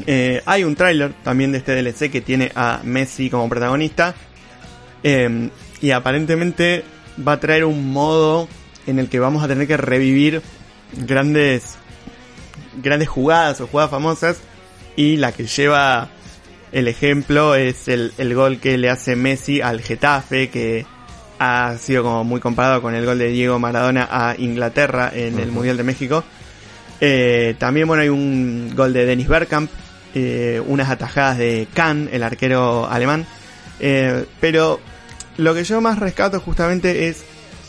Eh, hay un tráiler también de este DLC que tiene a Messi como protagonista. Eh, y aparentemente va a traer un modo en el que vamos a tener que revivir grandes grandes jugadas o jugadas famosas y la que lleva el ejemplo es el, el, gol que le hace Messi al Getafe que ha sido como muy comparado con el gol de Diego Maradona a Inglaterra en el Mundial de México eh, también bueno hay un gol de Dennis Bergkamp eh, unas atajadas de Kahn el arquero alemán eh, pero lo que yo más rescato justamente es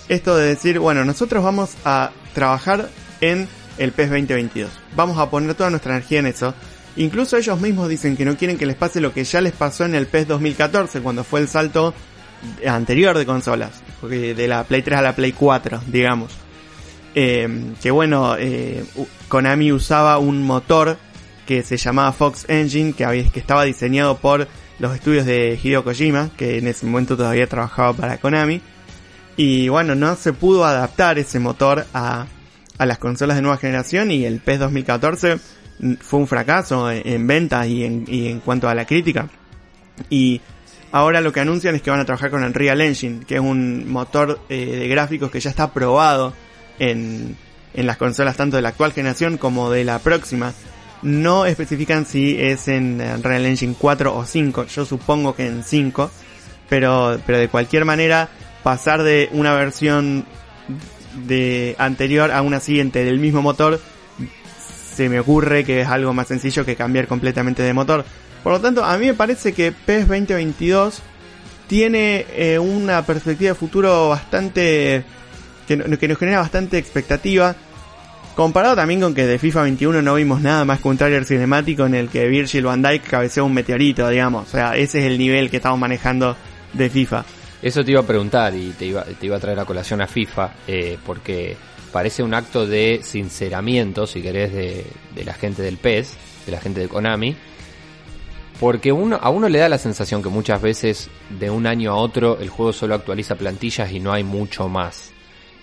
esto de decir bueno nosotros vamos a trabajar en el PES 2022. Vamos a poner toda nuestra energía en eso. Incluso ellos mismos dicen que no quieren que les pase lo que ya les pasó en el PES 2014, cuando fue el salto anterior de consolas, de la Play 3 a la Play 4, digamos. Eh, que bueno, eh, Konami usaba un motor que se llamaba Fox Engine, que, había, que estaba diseñado por los estudios de Hideo Kojima, que en ese momento todavía trabajaba para Konami. Y bueno, no se pudo adaptar ese motor a, a las consolas de nueva generación y el PES 2014 fue un fracaso en, ventas y en, en cuanto a la crítica. Y ahora lo que anuncian es que van a trabajar con Unreal Engine, que es un motor eh, de gráficos que ya está probado en, en las consolas tanto de la actual generación como de la próxima. No especifican si es en Unreal Engine 4 o 5, yo supongo que en 5, pero, pero de cualquier manera pasar de una versión de anterior a una siguiente del mismo motor, se me ocurre que es algo más sencillo que cambiar completamente de motor. Por lo tanto, a mí me parece que PES 2022 tiene eh, una perspectiva de futuro bastante que, nos genera bastante expectativa. Comparado también con que de FIFA 21 no vimos nada más que un trailer cinemático en el que Virgil van Dijk cabeceó un meteorito, digamos. O sea, ese es el nivel que estamos manejando de FIFA. Eso te iba a preguntar y te iba, te iba a traer a colación a FIFA, eh, porque parece un acto de sinceramiento, si querés, de, de, la gente del PES, de la gente de Konami, porque uno, a uno le da la sensación que muchas veces de un año a otro el juego solo actualiza plantillas y no hay mucho más.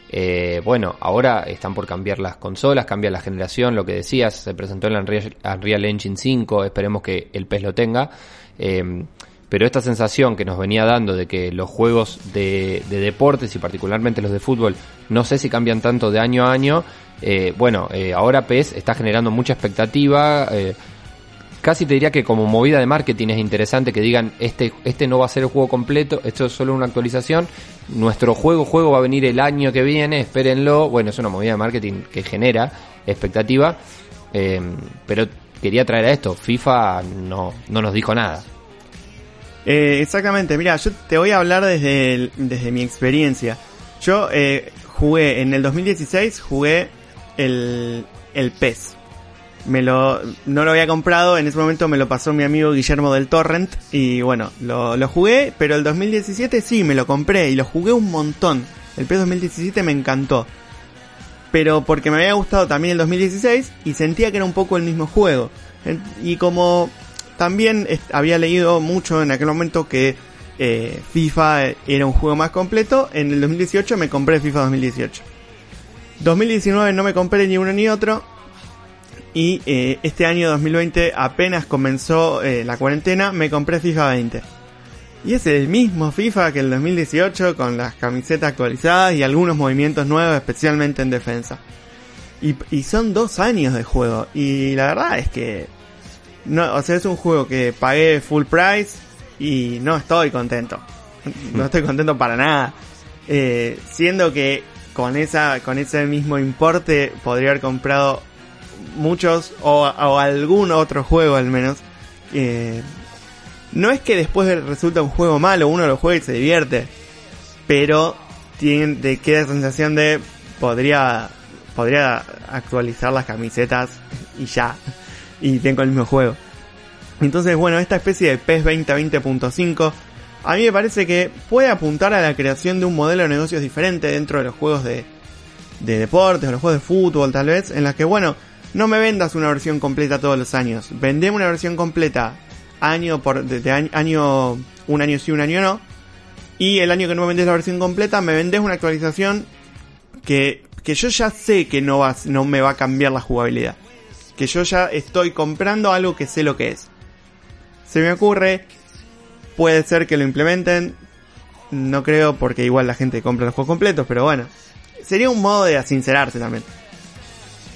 Eh, bueno, ahora están por cambiar las consolas, cambia la generación, lo que decías, se presentó en la Unreal, Engine 5, esperemos que el PES lo tenga. Eh, pero esta sensación que nos venía dando de que los juegos de, de, deportes y particularmente los de fútbol no sé si cambian tanto de año a año, eh, bueno, eh, ahora PES está generando mucha expectativa, casi te diría que como movida de marketing es interesante que digan este, este no va a ser el juego completo, esto es solo una actualización, nuestro juego, juego va a venir el año que viene, espérenlo, bueno, es una movida de marketing que genera expectativa, pero quería traer a esto, FIFA no, no nos dijo nada. Eh, exactamente, mira, yo te voy a hablar desde, desde mi experiencia. Yo eh, jugué en el 2016, jugué el, el PES. Me lo, no lo había comprado, en ese momento me lo pasó mi amigo Guillermo del Torrent y bueno, lo, lo jugué, pero el 2017 sí, me lo compré y lo jugué un montón. El PES 2017 me encantó. Pero porque me había gustado también el 2016 y sentía que era un poco el mismo juego. Y como también había leído mucho en aquel momento que eh, FIFA era un juego más completo, en el 2018 me compré FIFA 2018. 2019 no me compré ni uno ni otro. Y eh, este año 2020 apenas comenzó eh, la cuarentena, me compré FIFA 20. Y es el mismo FIFA que el 2018 con las camisetas actualizadas y algunos movimientos nuevos, especialmente en defensa. Y, y son dos años de juego. Y la verdad es que... No, o sea, es un juego que pagué full price y no estoy contento. No estoy contento para nada. Eh, siendo que con esa con ese mismo importe podría haber comprado muchos o, algún otro juego al menos. Eh, no es que después resulta un juego malo, uno lo juega y se divierte, pero tiene, te queda la sensación de podría podría actualizar las camisetas y ya y tengo el mismo juego. Entonces, bueno, esta especie de PES 2020.5 a mí me parece que puede apuntar a la creación de un modelo de negocios diferente dentro de los juegos de, de deportes o los juegos de fútbol tal vez, en las que, bueno, no me vendas una versión completa todos los años, vendeme una versión completa año por año, año, un año sí, un año no, y el año que no me vendes la versión completa, me vendes una actualización que, que yo ya sé que no, va, no me va a cambiar la jugabilidad. Que yo ya estoy comprando algo que sé lo que es. Se me ocurre, puede ser que lo implementen, no creo porque igual la gente compra los juegos completos, pero bueno, sería un modo de sincerarse también.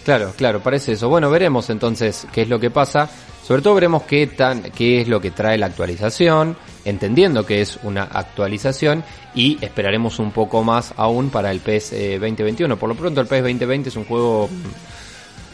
Claro, claro, parece eso. Bueno, veremos entonces qué es lo que pasa. Sobre todo veremos qué tan, qué es lo que trae la actualización, entendiendo que es una actualización y esperaremos un poco más aún para el PES eh, 2021. Por lo pronto el PES 2020 es un juego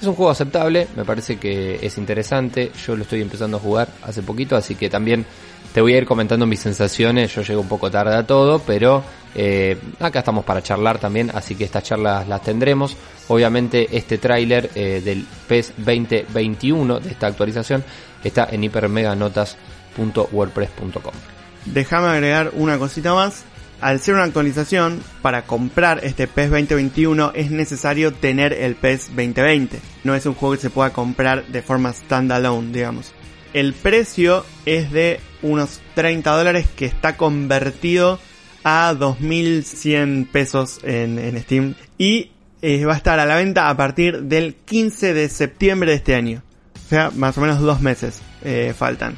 es un juego aceptable, me parece que es interesante. Yo lo estoy empezando a jugar hace poquito, así que también te voy a ir comentando mis sensaciones. Yo llego un poco tarde a todo, pero eh, acá estamos para charlar también, así que estas charlas las tendremos. Obviamente este tráiler eh, del PES 2021 de esta actualización está en hipermeganotas.wordpress.com. Déjame agregar una cosita más. Al ser una actualización, para comprar este PES 2021 es necesario tener el PES 2020. No es un juego que se pueda comprar de forma standalone, digamos. El precio es de unos 30 dólares que está convertido a 2.100 pesos en, Steam. Y eh, va a estar a la venta a partir del 15 de septiembre de este año. O sea, más o menos dos meses eh, faltan.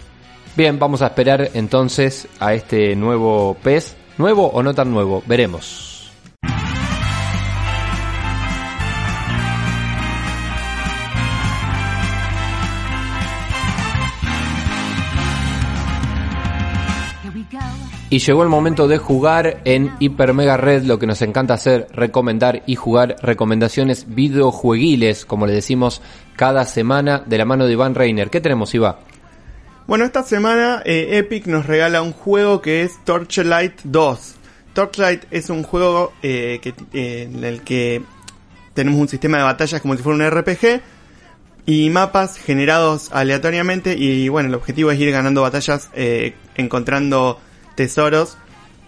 Bien, vamos a esperar entonces a este nuevo PES. ¿Nuevo o no tan nuevo? Veremos. Y llegó el momento de jugar en Hiper Mega Red, lo que nos encanta hacer, recomendar y jugar recomendaciones videojueguiles, como le decimos cada semana, de la mano de Iván Reiner. ¿Qué tenemos, Iván? Bueno, esta semana eh, Epic nos regala un juego que es Torchlight 2. Torchlight es un juego eh, eh, en el que tenemos un sistema de batallas como si fuera un RPG y mapas generados aleatoriamente y bueno, el objetivo es ir ganando batallas encontrando tesoros,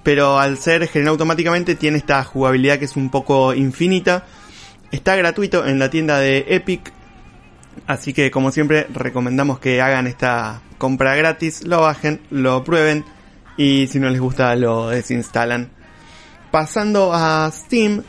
pero al ser generado automáticamente tiene esta jugabilidad que es un poco infinita. Está gratuito en la tienda de Epic, así que como siempre recomendamos que hagan esta compra gratis, lo bajen, lo prueben y si no les gusta lo desinstalan. Pasando a Steam,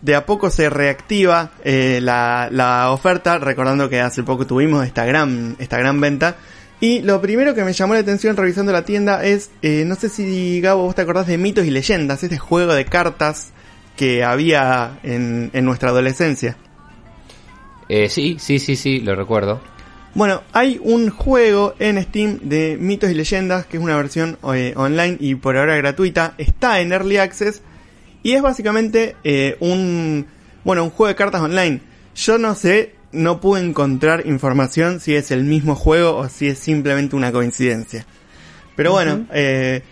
de a poco se reactiva eh, la, oferta, recordando que hace poco tuvimos esta gran, esta gran venta. Y lo primero que me llamó la atención revisando la tienda es, eh, no sé si Gabo vos te acordás de Mitos y Leyendas, este juego de cartas que había en nuestra adolescencia. Eh, sí, sí, sí, sí, lo recuerdo. Bueno, hay un juego en Steam de Mitos y Leyendas, que es una versión eh, online y por ahora gratuita, está en Early Access y es básicamente eh, un, bueno, un juego de cartas online. Yo no sé, no pude encontrar información si es el mismo juego o si es simplemente una coincidencia. Pero bueno, eh,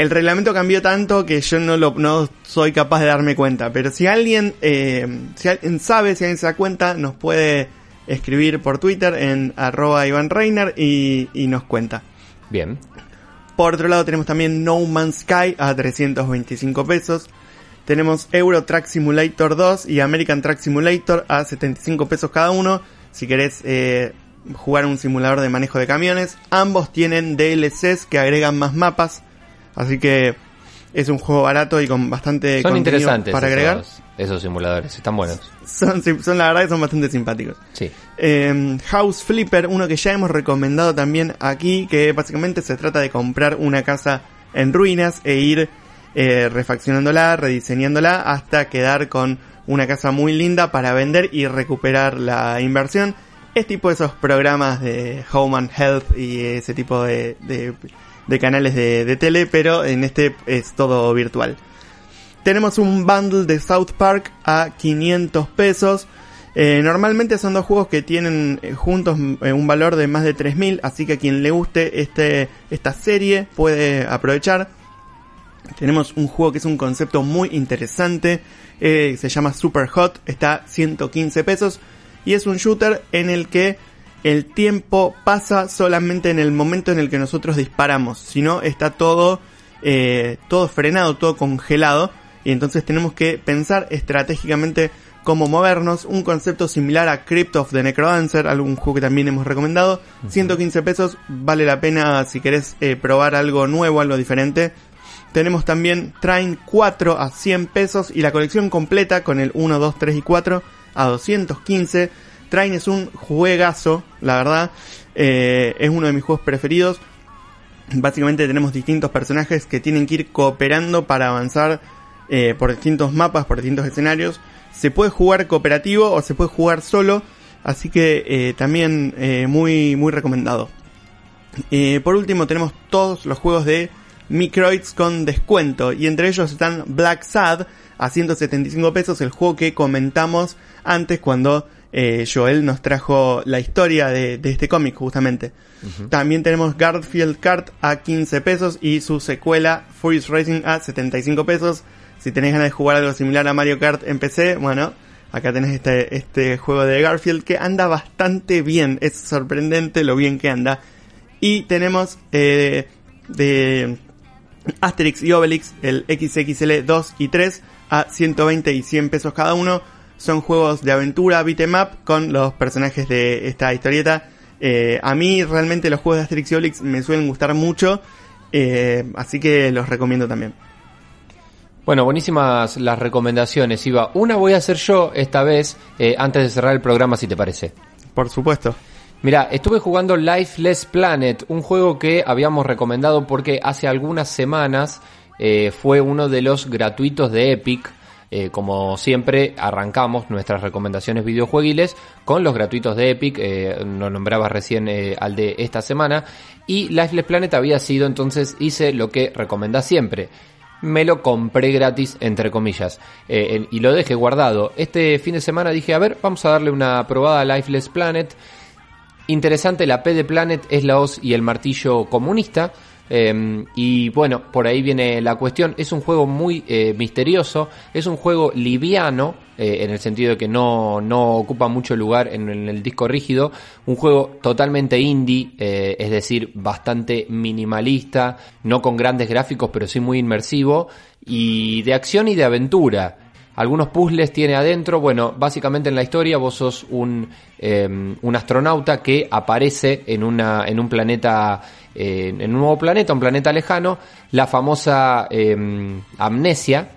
el reglamento cambió tanto que yo no lo, no soy capaz de darme cuenta. Pero si alguien, eh, si alguien sabe, si alguien se da cuenta, nos puede escribir por Twitter en arroba Iván Reiner y, y nos cuenta. Bien. Por otro lado tenemos también No Man's Sky a 325 pesos. Tenemos Euro Truck Simulator 2 y American Truck Simulator a 75 pesos cada uno. Si querés eh, jugar un simulador de manejo de camiones. Ambos tienen DLCs que agregan más mapas. Así que es un juego barato y con bastante Son contenido interesantes para agregar. esos, esos simuladores, están buenos. Son, son la verdad que son bastante simpáticos. Sí. Eh, House Flipper, uno que ya hemos recomendado también aquí, que básicamente se trata de comprar una casa en ruinas e ir eh, refaccionándola, rediseñándola hasta quedar con una casa muy linda para vender y recuperar la inversión. Es tipo de esos programas de Home and Health y ese tipo de, de- de canales de, de tele, pero en este es todo virtual. Tenemos un bundle de South Park a 500 pesos. Eh, normalmente son dos juegos que tienen eh, juntos eh, un valor de más de 3000, así que a quien le guste este, esta serie puede aprovechar. Tenemos un juego que es un concepto muy interesante, se llama Super Hot, está a 115 pesos y es un shooter en el que el tiempo pasa solamente en el momento en el que nosotros disparamos, sino está todo, eh, todo frenado, todo congelado y entonces tenemos que pensar estratégicamente cómo movernos, un concepto similar a Crypt of the Necrodancer, algún juego que también hemos recomendado, 115 pesos, vale la pena si querés eh, probar algo nuevo, algo diferente, tenemos también Train 4 a 100 pesos y la colección completa con el 1, 2, 3 y 4 a 215. Train es un juegazo, la verdad. Eh, es uno de mis juegos preferidos. Básicamente tenemos distintos personajes que tienen que ir cooperando para avanzar eh, por distintos mapas, por distintos escenarios. Se puede jugar cooperativo o se puede jugar solo. Así que eh, también muy, muy recomendado. Por último tenemos todos los juegos de Microids con descuento y entre ellos están Black Sad a 175 pesos, el juego que comentamos antes cuando eh, Joel nos trajo la historia de, de este cómic justamente. También tenemos Garfield Kart a 15 pesos y su secuela Furious Racing a 75 pesos. Si tenés ganas de jugar algo similar a Mario Kart en PC, bueno, acá tenés este, este juego de Garfield que anda bastante bien, es sorprendente lo bien que anda. Y tenemos eh, de Asterix y Obelix, el XXL 2 y 3 a 120 y 100 pesos cada uno. Son juegos de aventura, beat 'em up, con los personajes de esta historieta. Eh, a mí realmente los juegos de Asterix y Obelix me suelen gustar mucho, eh, así que los recomiendo también. Bueno, buenísimas las recomendaciones, Iba. Una voy a hacer yo esta vez, eh, antes de cerrar el programa, si te parece. Por supuesto. Mira, estuve jugando Lifeless Planet, un juego que habíamos recomendado porque hace algunas semanas eh, fue uno de los gratuitos de Epic. Eh, como siempre, arrancamos nuestras recomendaciones videojueguiles con los gratuitos de Epic. Eh, nos nombraba recién eh, al de esta semana. Y Lifeless Planet había sido, entonces hice lo que recomenda siempre. Me lo compré gratis, entre comillas, eh, y lo dejé guardado. Este fin de semana dije, a ver, vamos a darle una probada a Lifeless Planet. Interesante, la P de Planet es la hoz y el martillo comunista. Eh, y bueno, por ahí viene la cuestión. Es un juego muy eh, misterioso, es un juego liviano, eh, en el sentido de que no, no ocupa mucho lugar en, en el disco rígido. Un juego totalmente indie, eh, es decir, bastante minimalista, no con grandes gráficos, pero sí muy inmersivo. Y de acción y de aventura. Algunos puzzles tiene adentro. Bueno, básicamente en la historia vos sos un, eh, un astronauta que aparece en, una, en un planeta, en un nuevo planeta, un planeta lejano. La famosa eh, amnesia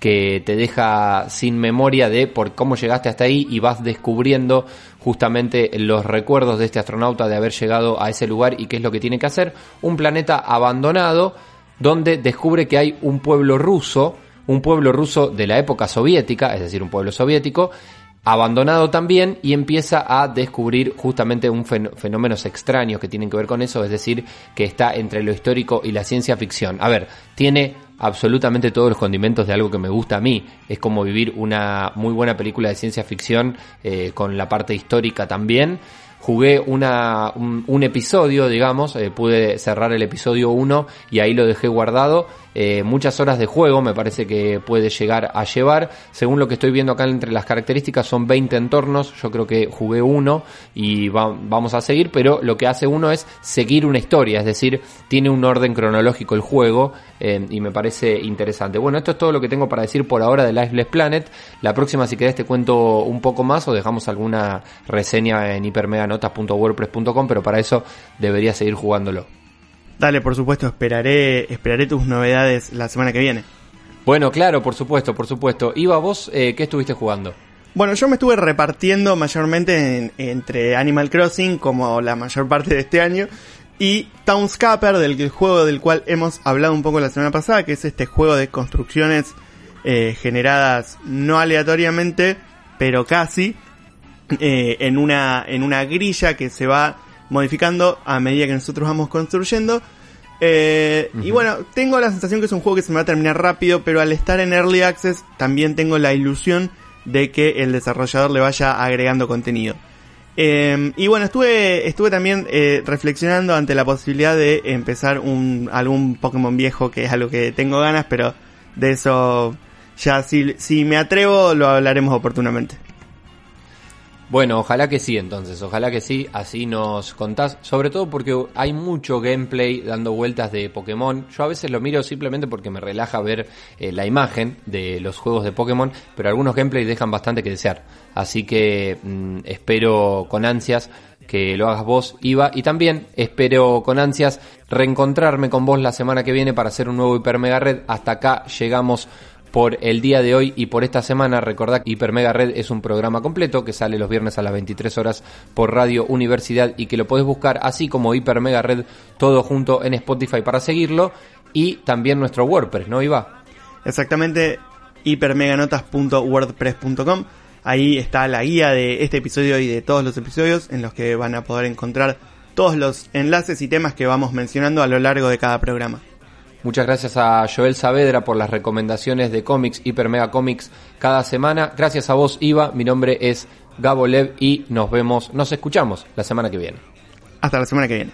que te deja sin memoria de por cómo llegaste hasta ahí y vas descubriendo justamente los recuerdos de este astronauta de haber llegado a ese lugar y qué es lo que tiene que hacer. Un planeta abandonado donde descubre que hay un pueblo ruso, un pueblo ruso de la época soviética, es decir, un pueblo soviético, abandonado también y empieza a descubrir justamente un fen- fenómenos extraños que tienen que ver con eso, es decir, que está entre lo histórico y la ciencia ficción. A ver, tiene absolutamente todos los condimentos de algo que me gusta a mí. Es como vivir una muy buena película de ciencia ficción eh, con la parte histórica también. Jugué una, un, un episodio, digamos, eh, pude cerrar el episodio 1 y ahí lo dejé guardado. Eh, muchas horas de juego, me parece que puede llegar a llevar. Según lo que estoy viendo acá entre las características, son 20 entornos. Yo creo que jugué uno y vamos a seguir, pero lo que hace uno es seguir una historia, es decir, tiene un orden cronológico el juego eh, y me parece interesante. Bueno, esto es todo lo que tengo para decir por ahora de Lifeless Planet. La próxima, si querés, te cuento un poco más o dejamos alguna reseña en hipermeganotas.wordpress.com, pero para eso debería seguir jugándolo. Dale, por supuesto, esperaré, esperaré tus novedades la semana que viene. Bueno, claro, por supuesto, por supuesto. Iba, vos, eh, ¿qué estuviste jugando? Bueno, yo me estuve repartiendo mayormente entre Animal Crossing, como la mayor parte de este año, y Townscaper, del juego del cual hemos hablado un poco la semana pasada, que es este juego de construcciones eh, generadas no aleatoriamente, pero casi, eh, en, una, en una grilla que se va modificando a medida que nosotros vamos construyendo. Eh, y bueno, tengo la sensación que es un juego que se me va a terminar rápido, pero al estar en Early Access también tengo la ilusión de que el desarrollador le vaya agregando contenido. Eh, y bueno, estuve, estuve también eh, reflexionando ante la posibilidad de empezar un, algún Pokémon viejo, que es algo que tengo ganas, pero de eso ya si, si me atrevo lo hablaremos oportunamente. Bueno, ojalá que sí entonces, ojalá que sí, así nos contás, sobre todo porque hay mucho gameplay dando vueltas de Pokémon. Yo a veces lo miro simplemente porque me relaja ver eh, la imagen de los juegos de Pokémon, pero algunos gameplays dejan bastante que desear. Así que mm, espero con ansias que lo hagas vos, Iva, y también espero con ansias reencontrarme con vos la semana que viene para hacer un nuevo Hiper Mega Red. Hasta acá llegamos por el día de hoy y por esta semana. Recordad que Hiper Mega Red es un programa completo que sale los viernes a las 23 horas por Radio Universidad y que lo podés buscar así como Hiper Mega Red todo junto en Spotify para seguirlo y también nuestro WordPress, ¿no, Iba? Exactamente, hipermeganotas.wordpress.com. Ahí está la guía de este episodio y de todos los episodios en los que van a poder encontrar todos los enlaces y temas que vamos mencionando a lo largo de cada programa. Muchas gracias a Joel Saavedra por las recomendaciones de cómics, Hiper Mega Comics cada semana. Gracias a vos, Iva. Mi nombre es Gabo Lev y nos vemos, nos escuchamos la semana que viene. Hasta la semana que viene.